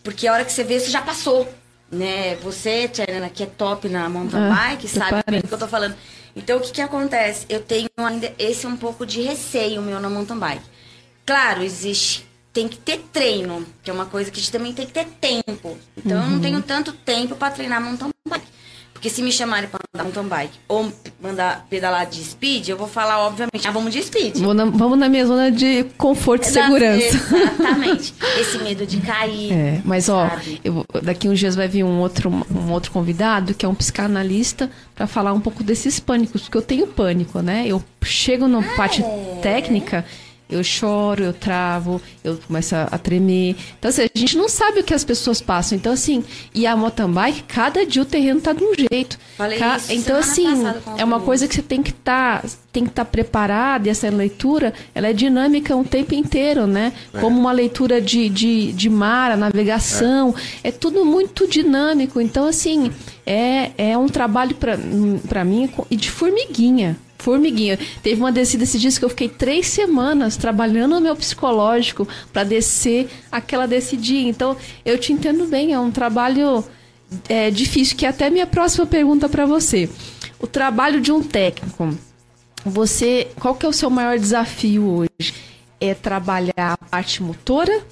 Porque a hora que você vê, você já passou. Né? Você, Tcherana, que é top na mountain Ah, bike, sabe parece. do que eu tô falando. Então, o que que acontece? Eu tenho ainda esse um pouco de receio meu na mountain bike. Claro, existe. Tem que ter treino, que é uma coisa que a gente também tem que ter tempo. Então, eu não tenho tanto tempo para treinar mountain bike. Porque se me chamarem para andar mountain bike ou mandar pedalar de speed, eu vou falar, obviamente, ah, vamos de speed. Na- vamos na minha zona de conforto e segurança. Exatamente. Esse medo de cair. É, mas ó, eu daqui uns dias vai vir um outro, um outro convidado que é um psicanalista para falar um pouco desses pânicos, porque eu tenho pânico, né? Eu chego na parte técnica, eu choro, eu travo, eu começo a, a tremer. Então, assim, a gente não sabe o que as pessoas passam. Então, assim, e a mountain bike, cada dia o terreno tá de um jeito. Falei Ca- isso então, semana assim, é uma coisa que você tem que estar tem que estar preparada e essa leitura ela é dinâmica o tempo inteiro, né? Como uma leitura de, de, de mar, a navegação, é. tudo muito dinâmico. Então, assim, é, é um trabalho para mim e de formiguinha. Formiguinha. Teve uma descida esses dias que eu fiquei três semanas trabalhando no meu psicológico para descer aquela descidinha. Então, eu te entendo bem, é um trabalho é, difícil, que é até minha próxima pergunta para você. O trabalho de um técnico, você, qual que é o seu maior desafio hoje? É trabalhar a parte motora?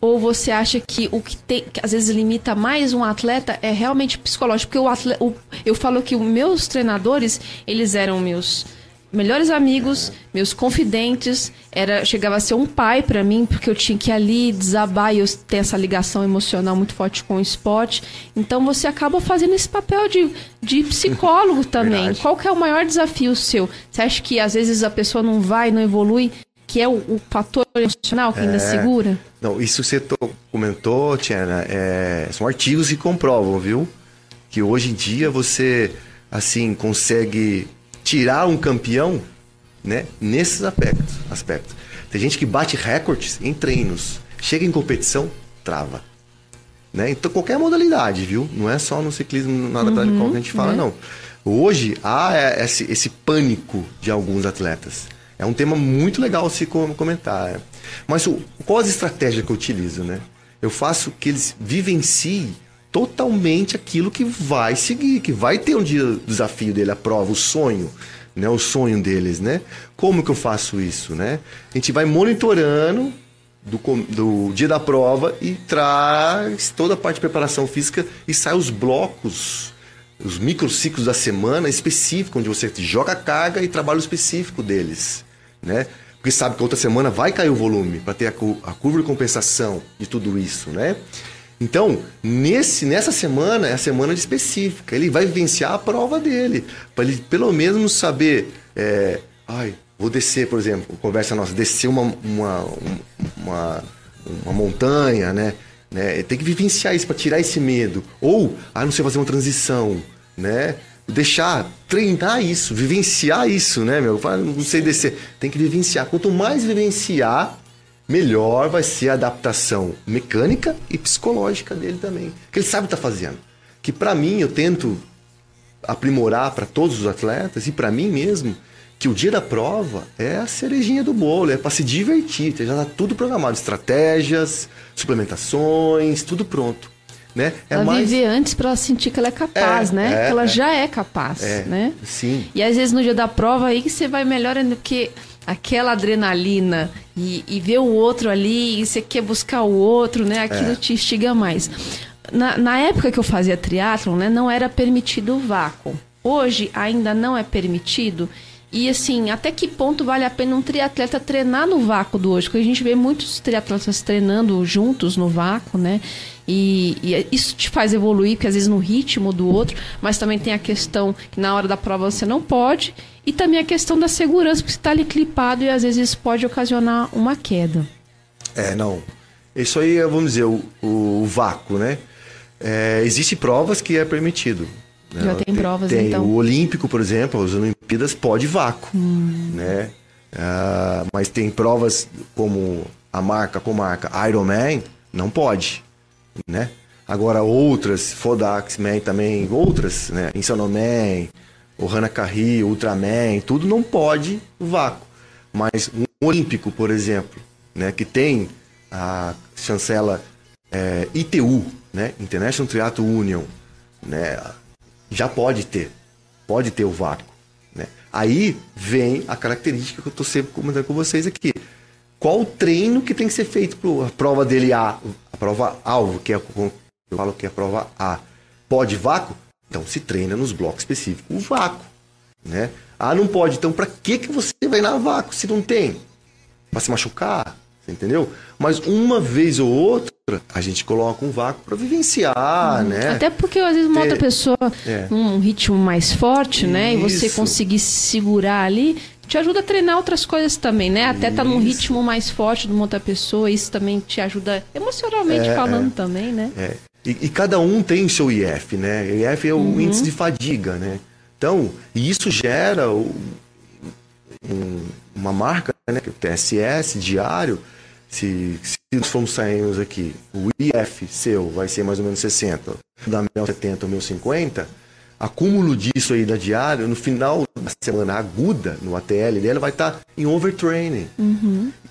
Ou você acha que o que, tem, que às vezes limita mais um atleta é realmente psicológico? Porque o atleta, o- eu falo que os meus treinadores, eles eram meus melhores amigos, meus confidentes, era chegava a ser um pai para mim, porque eu tinha que ir ali desabar e eu tenho essa ligação emocional muito forte com o esporte. Então você acaba fazendo esse papel de, de psicólogo também. Verdade. Qual que é o maior desafio seu? Você acha que às vezes a pessoa não vai, não evolui, que é o, o fator emocional que ainda É. segura? Não, isso você to- comentou, Tiana, é, são artigos que comprovam, viu? Que hoje em dia você, assim, consegue tirar um campeão, né? Nesses aspectos. aspectos. Tem gente que bate recordes em treinos. Chega em competição, trava. Né? Então, qualquer modalidade, viu? Não é só no ciclismo, nada uhum, que a gente fala, né? não. Hoje, há é, esse, esse pânico de alguns atletas. É um tema muito legal se com- comentar. é. Mas o, qual as estratégias que eu utilizo, né? Eu faço que eles vivenciem totalmente aquilo que vai seguir, que vai ter um dia o desafio dele, a prova, o sonho, né? O sonho deles, né? Como que eu faço isso, né? A gente vai monitorando do, do dia da prova e traz toda a parte de preparação física e sai os blocos, os microciclos da semana específico, onde você joga a carga e trabalho específico deles, né? Porque sabe que outra semana vai cair o volume para ter a, a curva de compensação de tudo isso, né? Então, nesse, nessa semana é a semana específica. Ele vai vivenciar a prova dele. Para ele pelo menos saber. é, ai, vou descer, por exemplo, conversa nossa, descer uma, uma, uma, uma montanha, né? né? Tem que vivenciar isso para tirar esse medo. Ou, ah, não sei fazer uma transição, né? Deixar, treinar isso, vivenciar isso, né, meu? Não sei descer. Tem que vivenciar. Quanto mais vivenciar, melhor vai ser a adaptação mecânica e psicológica dele também. Que ele sabe o que tá fazendo. Que para mim eu tento aprimorar para todos os atletas e para mim mesmo que o dia da prova é a cerejinha do bolo, é para se divertir, já tá tudo programado, estratégias, suplementações, tudo pronto, né? É ela viver antes para ela sentir que ela é capaz, É, né? é, que ela é. já é capaz, É, né? sim. E às vezes no dia da prova aí que você vai melhor ainda, porque aquela adrenalina e, e ver o outro ali e você quer buscar o outro, né? Aquilo É. te instiga mais. Na, na época que eu fazia triatlon, né? Não era permitido o vácuo. Hoje ainda não é permitido. E assim, até que ponto vale a pena um triatleta treinar no vácuo do hoje? Porque a gente vê muitos triatletas treinando juntos no vácuo, né? E, e isso te faz evoluir, porque às vezes no ritmo do outro, mas também tem a questão que na hora da prova você não pode, e também a questão da segurança, porque você está ali clipado e às vezes isso pode ocasionar uma queda. É, não. Isso aí, é, vamos dizer, o, o vácuo, né? É, Existem provas que é permitido. Né? Já tem provas, tem. então. O Olímpico, por exemplo, as Olimpíadas pode vácuo, Hum. né? Ah, mas tem provas como a marca, como marca Ironman, não pode, né? Agora outras, Fodax Man também, outras, né? Insanoman, o Hanakari, Ultraman, tudo não pode vácuo. Mas um Olímpico, por exemplo, né? Que tem a chancela é, ITU, né? International Triathlon Union, né? Já pode ter, pode ter o vácuo, né? Aí vem a característica que eu estou sempre comentando com vocês aqui. Qual o treino que tem que ser feito para a prova dele A, a prova alvo, que é eu falo que é a prova A. Pode vácuo? Então se treina nos blocos específicos o vácuo, né? Ah, não pode. Então para que que você vai na vácuo se não tem? Para se machucar, você entendeu? Mas uma vez ou outra a gente coloca um vácuo para vivenciar, né? Até porque às vezes uma outra pessoa, É. um ritmo mais forte, né? E você Isso. conseguir se segurar ali, te ajuda a treinar outras coisas também, né? Até tá num Isso. ritmo mais forte de uma outra pessoa, isso também te ajuda emocionalmente É, falando também, né? É. E, e cada um tem o seu IF, né? IF é o índice de fadiga, né? Então, isso gera um- uma marca, né? É o TSS diário. Se, se nós formos sairmos aqui, o IF seu vai ser mais ou menos 60, da meu 70 ou meu 50, acúmulo disso aí da diário, no final da semana aguda, no ATL dela, vai estar em overtraining.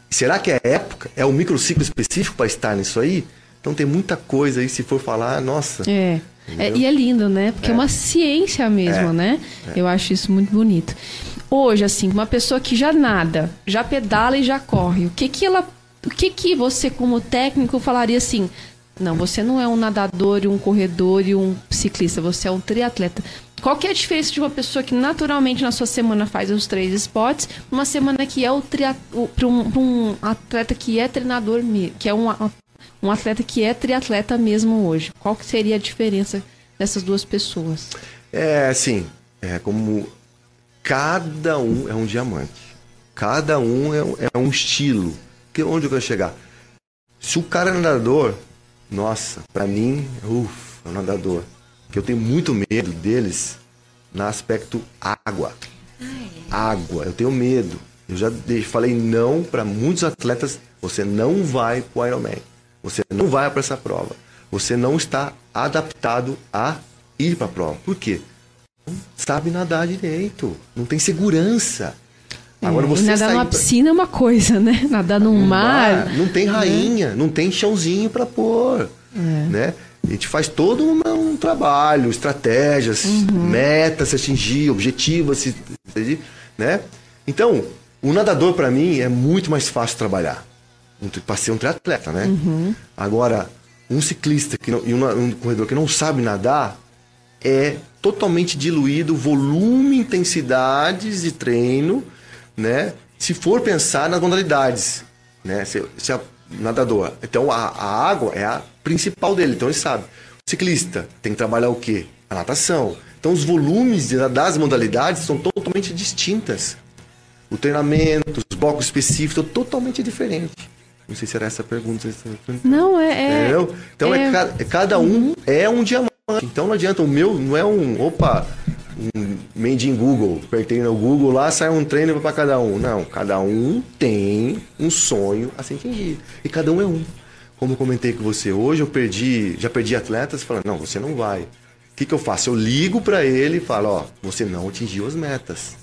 Será que é época? É um microciclo específico para estar nisso aí? Então tem muita coisa aí, se for falar, nossa. É. É, e é lindo, né? Porque é, uma ciência mesmo, É. né? Eu acho isso muito bonito. Hoje, assim, uma pessoa que já nada, já pedala e já corre, o que que ela, o que que você como técnico falaria assim? Não, você não é um nadador, e um corredor e um ciclista, você é um triatleta. Qual que é a diferença de uma pessoa que naturalmente na sua semana faz os três esportes, uma semana que é o para um, um atleta que é treinador, que é um, um atleta que é triatleta mesmo hoje? Qual que seria a diferença dessas duas pessoas? É assim, é como cada um é um diamante. Cada um é, um- é um estilo. Que onde eu quero chegar? Se o cara é nadador, nossa, pra mim, ufa, é um nadador. Que eu tenho muito medo deles no aspecto água. Água, eu tenho medo. Eu já falei não para muitos atletas. Você não vai pro Ironman. Você não vai para essa prova. Você não está adaptado a ir para a prova. Por quê? Sabe nadar direito. Não tem segurança. Agora É, você e nadar numa pra- piscina é uma coisa, né? Nadar num mar. não tem rainha, não tem chãozinho para pôr, né? A gente faz todo uma- um trabalho, estratégias, metas a se atingir, objetivos, se atingir, né? Então, o nadador para mim é muito mais fácil trabalhar, para ser um triatleta, né? Agora, um ciclista que não- e um, um corredor que não sabe nadar é totalmente diluído o volume, intensidades de treino, né? Se for pensar nas modalidades, né? Se, se a nadador, então a, a água é a principal dele, então ele sabe. O ciclista tem que trabalhar o quê? A natação. Então os volumes de- das modalidades são totalmente distintas. O treinamento, os blocos específicos, são totalmente diferentes. Não sei se era essa a pergunta. Não, é. é Entendeu? Então é, é- é cada um é um diamante. Então não adianta, o meu não é um, opa, um mendinho Google, apertei no Google lá, sai um treino para cada um. Não, cada um tem um sonho a se atingir. E cada um é um. Como eu comentei com você, hoje eu perdi, já perdi atletas falando, não, você não vai. O que, que eu faço? Eu ligo para ele e falo, ó, você não atingiu as metas.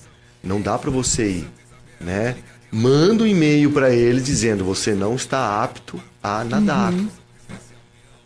Não dá para você ir, né? Manda um e-mail para ele dizendo, você não está apto a nadar.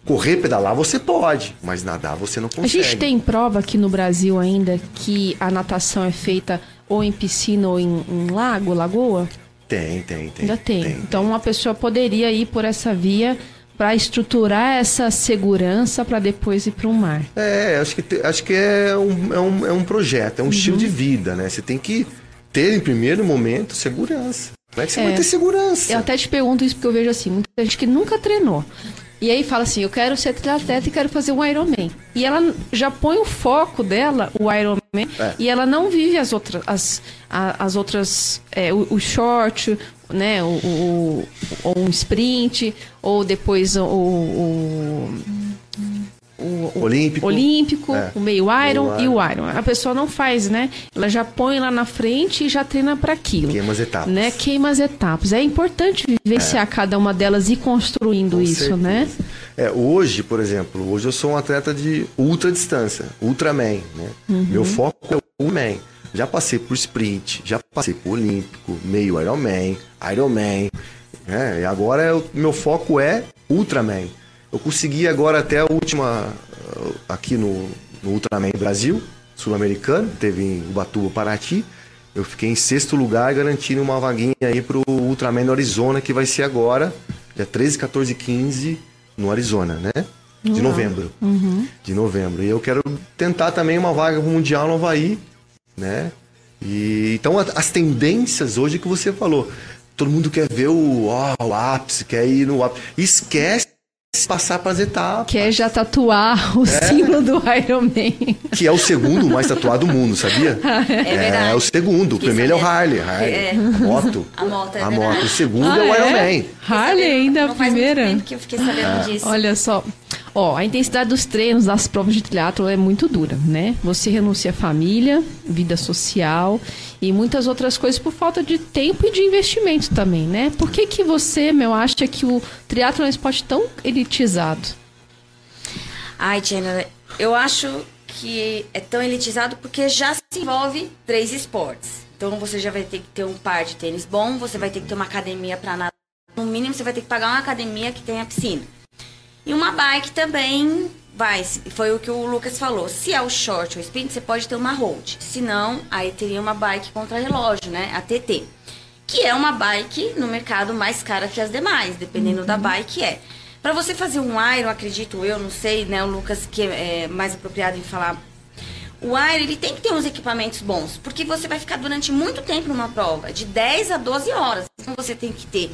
Correr, pedalar você pode, mas nadar você não A consegue. gente tem prova aqui no Brasil ainda que a natação é feita ou em piscina ou em, em lago, lagoa? Tem, tem, tem. Ainda tem. Então uma pessoa poderia ir por essa via para estruturar essa segurança para depois ir para o mar. É, acho que, acho que é, um, é, um, é um projeto, é um estilo de vida, né? Você tem que ter, em primeiro momento, segurança. Como é que você É. vai ter segurança? Eu até te pergunto isso porque eu vejo assim, muita gente que nunca treinou. E aí fala assim, eu quero ser triatleta e quero fazer um Ironman. E ela já põe o foco dela, o Ironman, É. e ela não vive as outras, as, as outras, é, o, o short, né, o, o, ou um sprint, ou depois o, o, o- o- Olímpico. olímpico, É. o meio Iron Meio e o Iron. A pessoa não faz, né? Ela já põe lá na frente e já treina para aquilo Queima as etapas. né? Queima as etapas. É importante vivenciar cada uma delas e construindo Com isso, certeza. né? É, hoje, por exemplo, hoje eu sou um atleta de ultra distância, Ultraman, né? Meu foco é o Ultraman. Já passei por sprint, já passei por olímpico, meio Ironman, Ironman, né? E agora é o- meu foco é Ultraman. Eu consegui agora até a última uh, aqui no, no Ultraman Brasil, sul-americano, teve em Ubatuba, Paraty. Eu fiquei em sexto lugar, garantindo uma vaguinha aí pro Ultraman no Arizona, que vai ser agora, dia 13, 14 e 15, no Arizona, né? de novembro. De novembro. E eu quero tentar também uma vaga pro Mundial no Havaí, né? E, então, as tendências hoje que você falou. Todo mundo quer ver o, ó, o ápice, quer ir no ápice. Esquece passar para as etapas. Quer já tatuar o É. símbolo do Iron Man. Que é o segundo mais tatuado do mundo, sabia? É verdade. É o segundo. O primeiro é o. Harley. Harley. É. A moto. A moto, é A moto. O segundo Ah, é o Iron é? Man. Harley ainda a não faz muito primeira. tempo que eu fiquei sabendo disso. Olha só. Ó, a intensidade dos treinos, das provas de triatlo é muito dura, né? Você renuncia à família, vida social e muitas outras coisas por falta de tempo e de investimento também, né? Por que que você, meu, acha que o triatlo é um esporte tão elitizado? Ai, Tiana, eu acho que é tão elitizado porque já se envolve três esportes. Então você já vai ter que ter um par de tênis bom, você vai ter que ter uma academia para nadar. No mínimo você vai ter que pagar uma academia que tenha piscina. E uma bike também vai, foi o que o Lucas falou. Se é o short ou sprint, você pode ter uma road. Se não, aí teria uma bike contra relógio, né? A TT. Que é uma bike no mercado mais cara que as demais, dependendo da bike é. Para você fazer um Iron, acredito eu, não sei, né, o Lucas que é mais apropriado em falar. O Iron, ele tem que ter uns equipamentos bons, porque você vai ficar durante muito tempo numa prova, de 10 a 12 horas. Então você tem que ter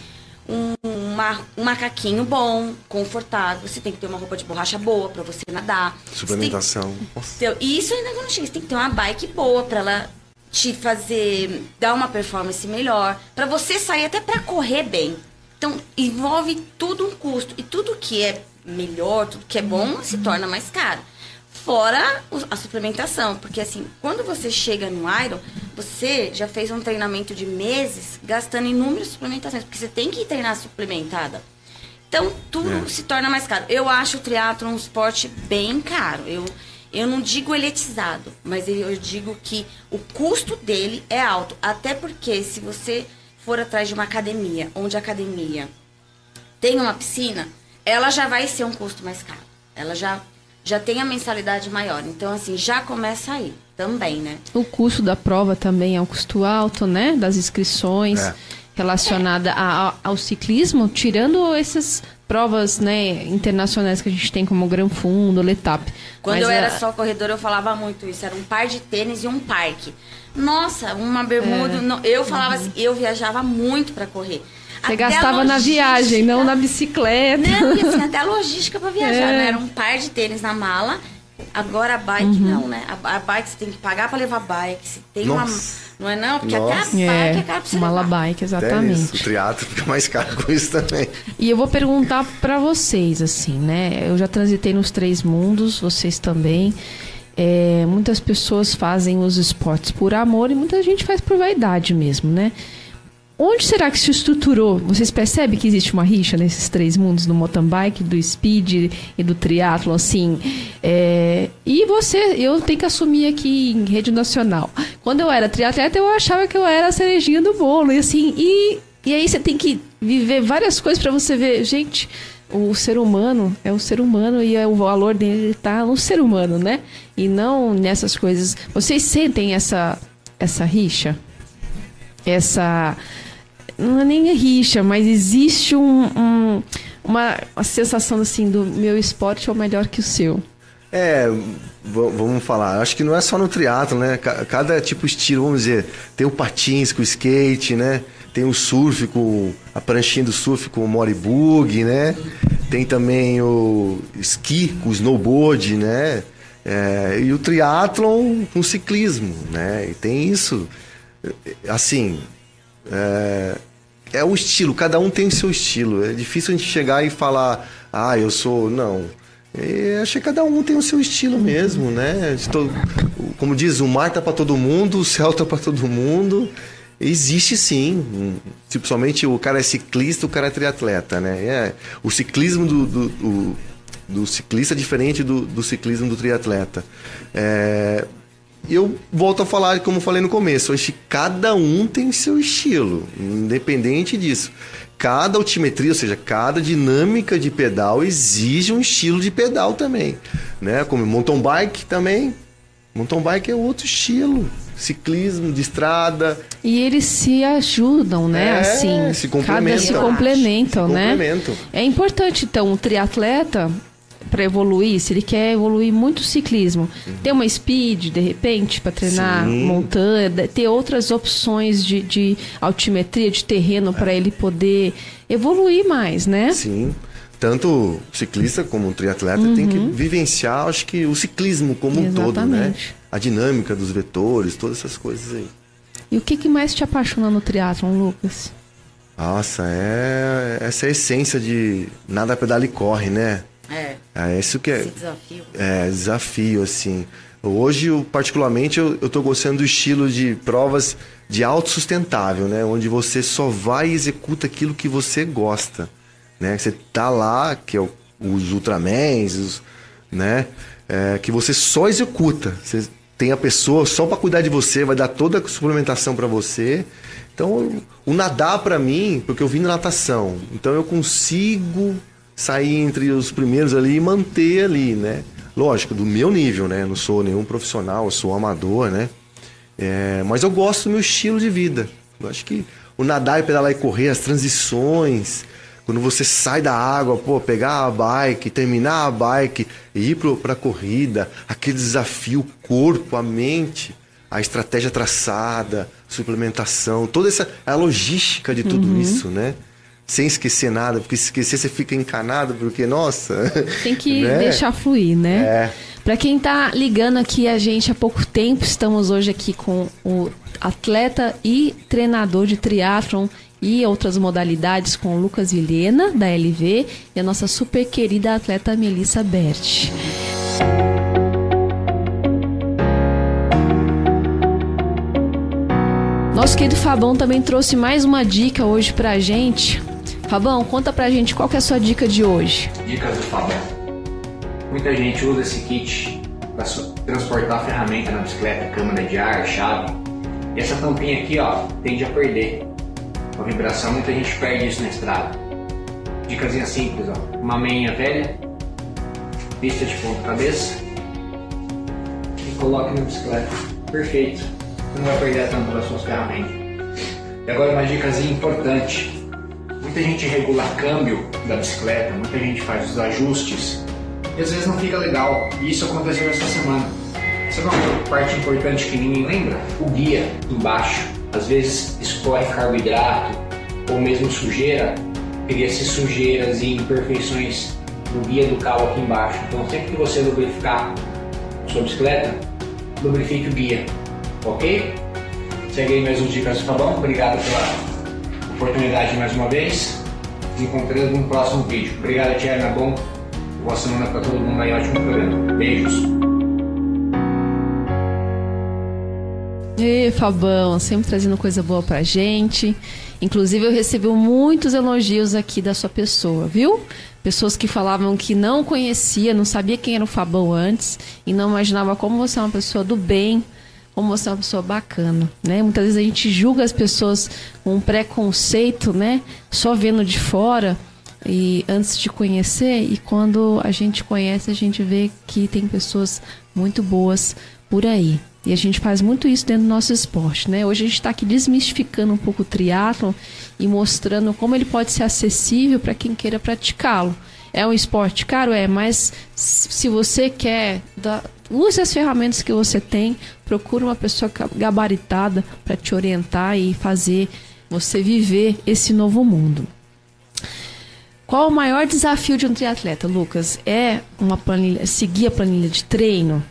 um, uma- um macaquinho bom, confortável, você tem que ter uma roupa de borracha boa para você nadar. Você tem- Suplementação. Nossa. então, e isso ainda não chega. Você tem que ter uma bike boa pra ela te fazer dar uma performance melhor, Pra você sair até pra correr bem. Então, envolve tudo um custo e tudo que é melhor, tudo que é bom se torna mais caro. Fora a suplementação, porque assim, quando você chega no Iron, você já fez um treinamento de meses gastando inúmeras suplementações, porque você tem que treinar suplementada. Então, tudo É. se torna mais caro. Eu acho o triatlo um esporte bem caro. Eu, eu não digo elitizado, mas eu eu digo que o custo dele é alto. Até porque se você for atrás de uma academia, onde a academia tem uma piscina, ela já vai ser um custo mais caro. Ela já, já tem a mensalidade maior. Então, assim, já começa aí também, né? O custo da prova também é um custo alto, né? Das inscrições É. relacionada a- a- ao ciclismo, tirando essas provas, né, internacionais que a gente tem como Gran Fundo, Letap. Quando Mas eu era a- só corredora, eu falava muito isso. Era um par de tênis e um parque. Nossa, uma bermuda. É. não- eu falava assim, eu viajava muito pra correr. Você gastava a na viagem, não na bicicleta. Não, e assim, até a logística pra viajar, É. né? Era um par de tênis na mala. Agora a bike Uhum. não, né? A, a bike você tem que pagar pra levar bike. Se tem Nossa. uma. Não é não? Porque Nossa. até a bike é, É, cara pra você mala levar. bike, exatamente. o triatlo fica mais caro com isso também. E eu vou perguntar pra vocês, assim, né? Eu já transitei nos três mundos, vocês também. É, muitas pessoas fazem os esportes por amor e muita gente faz por vaidade mesmo, né? Onde será que se estruturou? Vocês percebem que existe uma rixa nesses três mundos, do mountain bike, do speed e do triatlo, assim? É, e você, eu tenho que assumir aqui em rede nacional. Quando eu era triatleta, eu achava que eu era a cerejinha do bolo, e assim, e, e aí você tem que viver várias coisas para você ver, gente, o ser humano é o ser humano e é o valor dele tá no ser humano, né? E não nessas coisas. Vocês sentem essa essa rixa? Essa não é nem rixa, mas existe um, um- uma, uma sensação assim do meu esporte é o melhor que o seu. É, vamos falar, acho que não é só no triatlo, né? Ca- Cada tipo de estilo, vamos dizer, tem o patins com o skate, né? Tem o surf com a pranchinha do surf com o moribug, né? Tem também o esqui com o snowboard, né? É, e o triatlon com o ciclismo, né? E tem isso, assim, é, é o estilo, cada um tem o seu estilo. É difícil a gente chegar e falar, ah, eu sou. Não. E acho que cada um tem o seu estilo mesmo, né? Todo- como diz, o mar tá para todo mundo, o céu tá para todo mundo. Existe sim. um- Tipo, o cara é ciclista, o cara é triatleta, né? É, o ciclismo do, do, do- do ciclista é diferente do, do ciclismo do triatleta. É, eu volto a falar, como eu falei no começo, acho que cada um tem seu estilo, independente disso. Cada altimetria, ou seja, cada dinâmica de pedal exige um estilo de pedal também, né? Como mountain bike também. Mountain bike é outro estilo. Ciclismo de estrada. E eles se ajudam, né? É, assim, se cada complementam. se complementam, Se né? complementam. É importante, então, o triatleta para evoluir, se ele quer evoluir muito o ciclismo, ter uma speed de repente para treinar Sim. montanha, ter outras opções de, de altimetria, de terreno para ele poder evoluir mais, né? Sim. Tanto ciclista como triatleta tem que vivenciar, acho que o ciclismo como um todo, né? Exatamente. A dinâmica dos vetores, todas essas coisas aí. E o que, que mais te apaixona no triatlon, Lucas? Nossa, é essa é essência de nada pedala e corre, né? É, isso que é, esse desafio. é desafio, assim. Hoje, eu, particularmente, eu, tô gostando do estilo de provas de autossustentável, né? Onde você só vai e executa aquilo que você gosta, né? Você tá lá, que é o- os Ultramans, os, né? É, que você só executa. Você tem a pessoa só para cuidar de você, vai dar toda a suplementação para você. Então, o nadar para mim, porque eu vim na natação, então eu consigo sair entre os primeiros ali e manter ali, né? Lógico, do meu nível, né? Eu não sou nenhum profissional, eu sou amador, né? É, mas eu gosto do meu estilo de vida. Eu acho que o nadar e pedalar e correr, as transições, quando você sai da água, pô, pegar a bike, terminar a bike e ir pro, pra corrida, aquele desafio, o corpo, a mente, a estratégia traçada, suplementação, toda essa a logística de tudo isso, né? Sem esquecer nada, porque se esquecer você fica encanado, porque, nossa. Tem que né? deixar fluir, né? É. Pra quem tá ligando aqui a gente há pouco tempo, estamos hoje aqui com o atleta e treinador de triatlon e outras modalidades com o Lucas Vilhena, da LV, e a nossa super querida atleta Melissa Berti. Nosso querido Fabão também trouxe mais uma dica hoje pra gente. Fabão, conta pra gente qual é a sua dica de hoje. Dicas do Fabão. Muita gente usa esse kit para transportar ferramenta na bicicleta, câmara de ar, chave. E essa tampinha aqui, ó, tende a perder. Com a vibração, muita gente perde isso na estrada. Dicasinha simples, ó. Uma meinha velha, pista de ponta cabeça e coloque na bicicleta. Perfeito. Você não vai perder a tampa das suas ferramentas. E agora uma dicasinha importante. Muita gente regula câmbio da bicicleta, muita gente faz os ajustes e às vezes não fica legal. E isso aconteceu essa semana. Sabe uma parte importante que ninguém lembra? O guia embaixo. Às vezes escorre carboidrato ou mesmo sujeira, cria-se sujeiras e imperfeições no guia do carro aqui embaixo. Então sempre que você lubrificar sua bicicleta, lubrifique o guia, ok? Segue aí mais uns dicas do Fabão. Obrigado pela oportunidade mais uma vez. Nos encontramos no próximo vídeo. Obrigado, Tiana. Bom. Boa semana para todo mundo aí. Ótimo programa. Beijos. Ê, Fabão, sempre trazendo coisa boa pra gente. Inclusive, eu recebi muitos elogios aqui da sua pessoa, viu? Pessoas que falavam que não conhecia, não sabia quem era o Fabão antes e não imaginava como você é uma pessoa do bem, como você é uma pessoa bacana, né? Muitas vezes a gente julga as pessoas com um preconceito, né? Só vendo de fora e antes de conhecer e quando a gente conhece a gente vê que tem pessoas muito boas por aí e a gente faz muito isso dentro do nosso esporte, né? Hoje a gente está aqui desmistificando um pouco o triatlo e mostrando como ele pode ser acessível para quem queira praticá-lo. É um esporte caro, é, mas se você quer, use as ferramentas que você tem, procure uma pessoa gabaritada para te orientar e fazer você viver esse novo mundo. Qual o maior desafio de um triatleta, Lucas? É uma planilha, seguir a planilha de treino?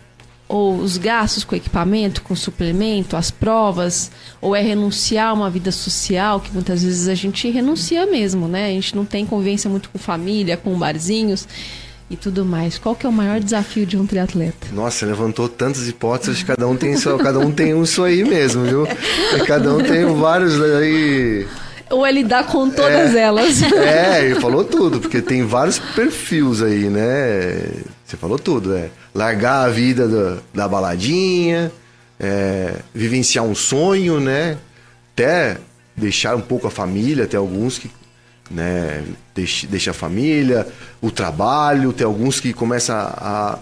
Ou os gastos com equipamento, com suplemento, as provas? Ou é renunciar a uma vida social, que muitas vezes a gente renuncia mesmo, né? A gente não tem convivência muito com família, com barzinhos e tudo mais. Qual que é o maior desafio de um triatleta? Nossa, levantou tantas hipóteses, cada um tem só, cada um tem um isso aí mesmo, viu? Cada um tem vários aí. Ou ele dá com todas é, elas. É, ele falou tudo, porque tem vários perfis aí, né? Você falou tudo, é. Largar a vida da, da baladinha, é, vivenciar um sonho, né? Até deixar um pouco a família, tem alguns que né, deixa, deixa a família, o trabalho, tem alguns que começam a,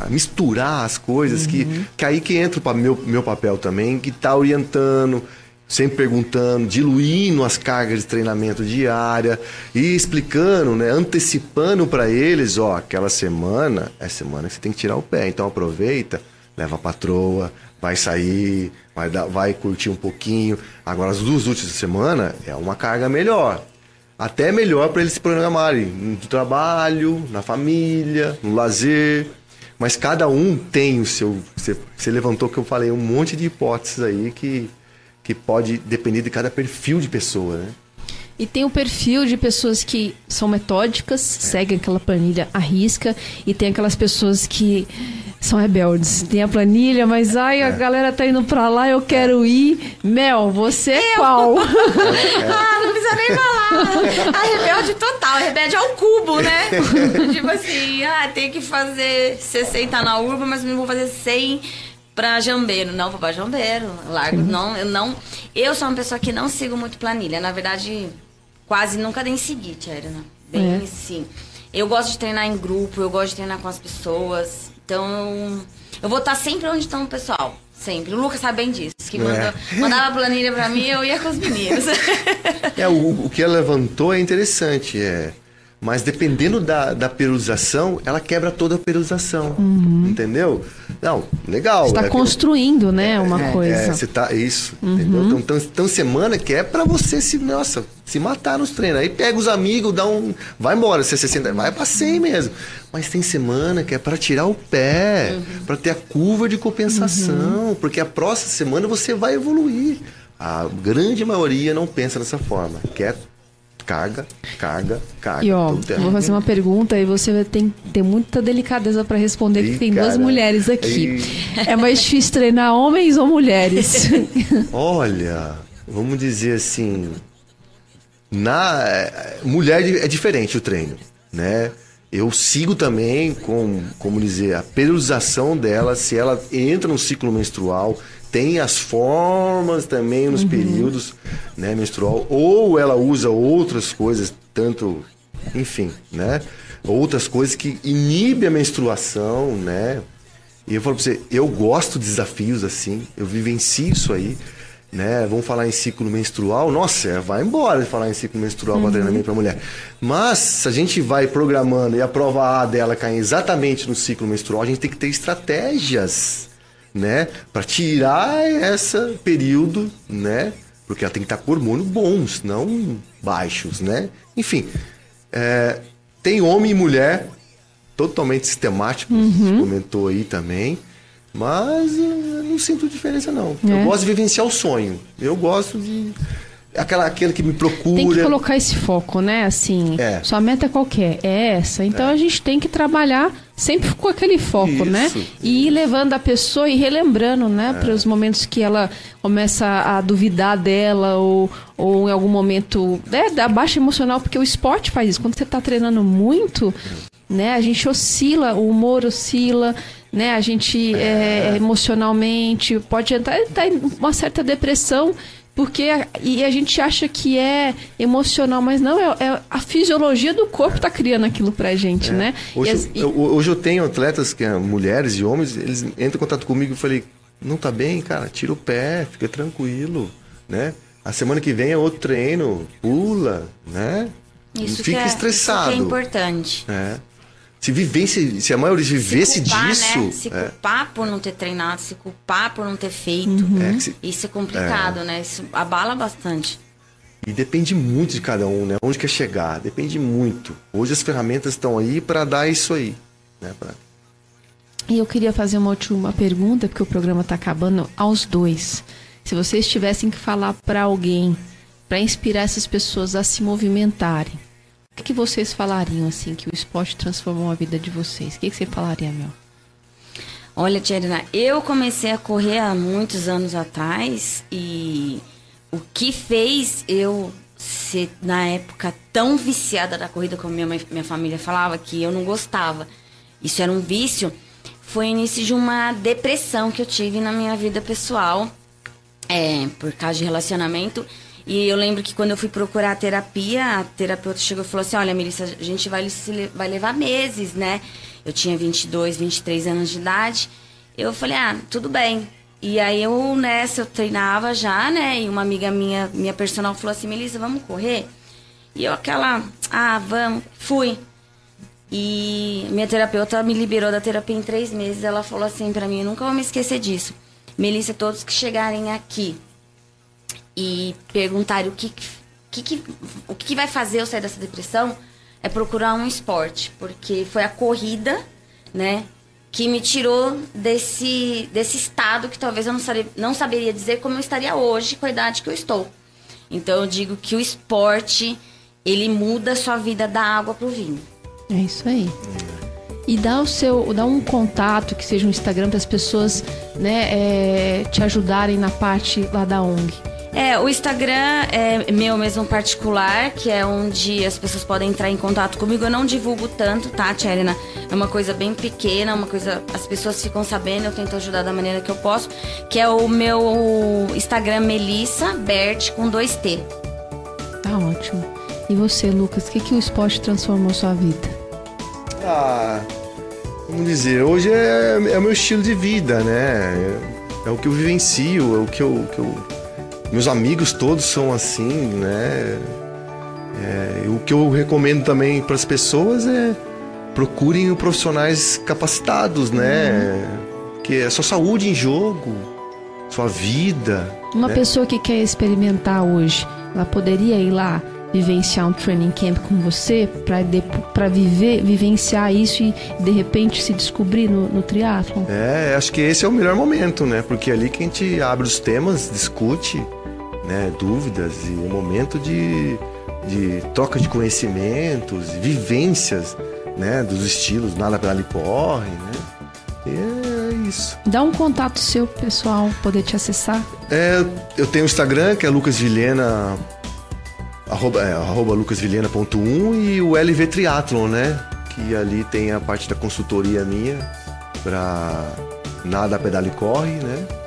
a misturar as coisas, uhum. que, que aí que entra o meu, meu papel também, que tá orientando, sempre perguntando, diluindo as cargas de treinamento diária e explicando, né, antecipando para eles, ó, aquela semana é semana que você tem que tirar o pé, então aproveita, leva a patroa, vai sair, vai, dar, vai curtir um pouquinho. Agora as duas últimas semanas é uma carga melhor. Até melhor para eles se programarem no trabalho, na família, no lazer. Mas cada um tem o seu. Você, você levantou que eu falei um monte de hipóteses aí que, que pode depender de cada perfil de pessoa, né? E tem o perfil de pessoas que são metódicas, seguem aquela planilha à risca, e tem aquelas pessoas que são rebeldes. Tem a planilha, mas ai, a galera tá indo pra lá, eu quero ir. Mel, você é qual? Ah, não precisa nem falar. A rebelde total, rebelde ao cubo, né? tipo assim, ah, tem que fazer 60 na urba, mas não vou fazer 100 pra jambeiro. Não, vou pra jambeiro. Largo, não, eu não. Eu sou uma pessoa que não sigo muito planilha. Na verdade, quase nunca nem segui, Tcherna. Bem É. sim. Eu gosto de treinar em grupo, eu gosto de treinar com as pessoas. Então, eu vou estar sempre onde está o pessoal. Sempre. O Lucas sabe bem disso. Que mandou, mandava planilha pra mim, eu ia com os meninos. É, o, o que ela levantou é interessante, é. Mas dependendo da, da periodização, ela quebra toda a periodização. Entendeu? Não, legal. Está é, construindo, né, uma É, coisa. você tá, isso, entendeu? Então, então, então semana que é pra você se, nossa, se matar nos treinos. Aí pega os amigos, dá um, vai embora, você 60, vai pra 100 mesmo. Mas tem semana que é pra tirar o pé, pra ter a curva de compensação, porque a próxima semana você vai evoluir. A grande maioria não pensa dessa forma, quer carga, carga, carga. E ó, tempo. vou fazer uma pergunta e você vai ter, ter muita delicadeza pra responder, que tem duas cara. mulheres aqui. É mais difícil treinar homens ou mulheres? Olha, vamos dizer assim, na eh, mulher é diferente o treino, né? Eu sigo também com, como dizer, a periodização dela, se ela entra no ciclo menstrual, tem as formas também nos períodos, né, menstrual, ou ela usa outras coisas, tanto, enfim, né? Outras coisas que inibe a menstruação, né? E eu falo pra você, eu gosto de desafios assim, eu vivencio isso aí, né? Vamos falar em ciclo menstrual, nossa, vai embora de falar em ciclo menstrual para treinamento para mulher. Mas se a gente vai programando e a prova A dela cai exatamente no ciclo menstrual, a gente tem que ter estratégias, né? Para tirar esse período, né? Porque ela tem que estar com hormônios bons, não baixos, né? Enfim, é, tem homem e mulher totalmente sistemático, você comentou aí também. Mas eu não sinto diferença, não. É. Eu gosto de vivenciar o sonho. Eu gosto de. Aquela, aquele que me procura. Tem que colocar esse foco, né? Assim, É. sua meta qual é? É essa. Então a gente tem que trabalhar sempre com aquele foco, Isso, né? E ir levando a pessoa e relembrando, né? Para os momentos que ela começa a duvidar dela ou, ou em algum momento né, da baixa emocional, porque o esporte faz isso. Quando você está treinando muito, né? A gente oscila, o humor oscila, né? A gente é, emocionalmente pode entrar, entrar em uma certa depressão porque a, e a gente acha que é emocional, mas não, é, é a fisiologia do corpo tá criando aquilo pra gente, né? E Hoje, as- eu, e- eu- hoje eu tenho atletas, que é mulheres e homens, eles entram em contato comigo e falei, não tá bem, cara, tira o pé, fica tranquilo, né? A semana que vem é outro treino, pula, né? não Isso fica que é, estressado. Isso que é importante. É. Se vivesse, se a maioria vivesse se culpar, disso. Né? Se é, culpar por não ter treinado, se culpar por não ter feito. é que se- Isso é complicado, né? Isso abala bastante. E depende muito de cada um, né? Onde quer chegar, depende muito. Hoje as ferramentas estão aí para dar isso aí, né? Pra- E eu queria fazer uma última pergunta, porque o programa tá acabando, aos dois. Se vocês tivessem que falar pra alguém, pra inspirar essas pessoas a se movimentarem, que, que vocês falariam, assim, que o esporte transformou a vida de vocês? O que, que você falaria, Mel? Olha, Tcherina, eu comecei a correr há muitos anos atrás e o que fez eu ser, na época, tão viciada da corrida como minha, mãe- minha família falava, que eu não gostava. Isso era um vício. Foi o início de uma depressão que eu tive na minha vida pessoal, é, por causa de relacionamento. E eu lembro que quando eu fui procurar terapia, a terapeuta chegou e falou assim: Olha, Melissa, a gente vai, vai levar meses, né? Eu tinha 22, 23 anos de idade. Eu falei: Ah, tudo bem. E aí eu nessa eu treinava já, né? E uma amiga minha, minha personal falou assim, Melissa, vamos correr? E eu aquela, ah, vamos, fui. E minha terapeuta me liberou da terapia em três meses. Ela falou assim para mim, nunca vou me esquecer disso. Melissa, todos que chegarem aqui e perguntarem o que, que, que, o que vai fazer eu sair dessa depressão, é procurar um esporte. Porque foi a corrida, né? Que me tirou desse, desse estado que talvez eu não, sabe, não saberia dizer como eu estaria hoje com a idade que eu estou. Então eu digo que o esporte, ele muda a sua vida da água pro vinho. É isso aí. E dá o seu, dá um contato que seja um Instagram para as pessoas, né, é, te ajudarem na parte lá da ONG. É, o Instagram é meu mesmo particular, que é onde as pessoas podem entrar em contato comigo. Eu não divulgo tanto, tá, Tcherina? É uma coisa bem pequena, uma coisa. As pessoas ficam sabendo, eu tento ajudar da maneira que eu posso. Que é o meu Instagram Melissa Bert com dois T. Tá ótimo. E você, Lucas, o que, que o esporte transformou sua vida? Ah, vamos dizer, hoje é, é o meu estilo de vida, né? É, é o que eu vivencio, é o que eu, que eu. Meus amigos todos são assim, né? É, o que eu recomendo também para as pessoas é procurem profissionais capacitados, né? Que é sua saúde em jogo, sua vida. Uma né? pessoa que quer experimentar hoje, ela poderia ir lá vivenciar um training camp com você para viver, vivenciar isso e de repente se descobrir no, no? É, acho que esse é o melhor momento, né? Porque é ali que a gente abre os temas, discute, né, dúvidas e um momento de, de troca de conhecimentos, vivências, né, dos estilos, nada para ali corre, né? E é isso. Dá um contato seu, pessoal, poder te acessar. É, eu tenho o Instagram, que é Lucas Vilhena, arroba, é, arroba lucasvilhena.1 e o LV Triathlon, né? Que ali tem a parte da consultoria minha para nada, pedala e corre, né?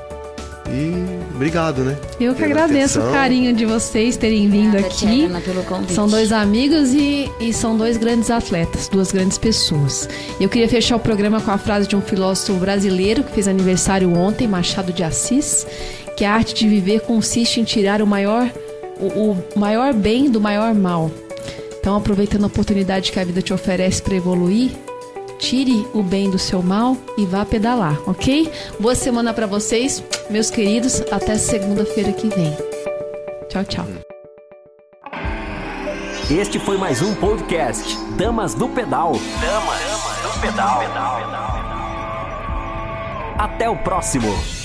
E obrigado, né? Eu que agradeço atenção. o carinho de vocês terem vindo Obrigada, aqui. Tcherina, pelo convite. São dois amigos e, e são dois grandes atletas, duas grandes pessoas. Eu queria fechar o programa com a frase de um filósofo brasileiro que fez aniversário ontem, Machado de Assis, que a arte de viver consiste em tirar o maior, o, o maior bem do maior mal. Então, aproveitando a oportunidade que a vida te oferece para evoluir, tire o bem do seu mal e vá pedalar, ok? Boa semana para vocês, meus queridos. Até segunda-feira que vem. Tchau, tchau. Este foi mais um podcast Damas do Pedal. Damas do Pedal. Até o próximo.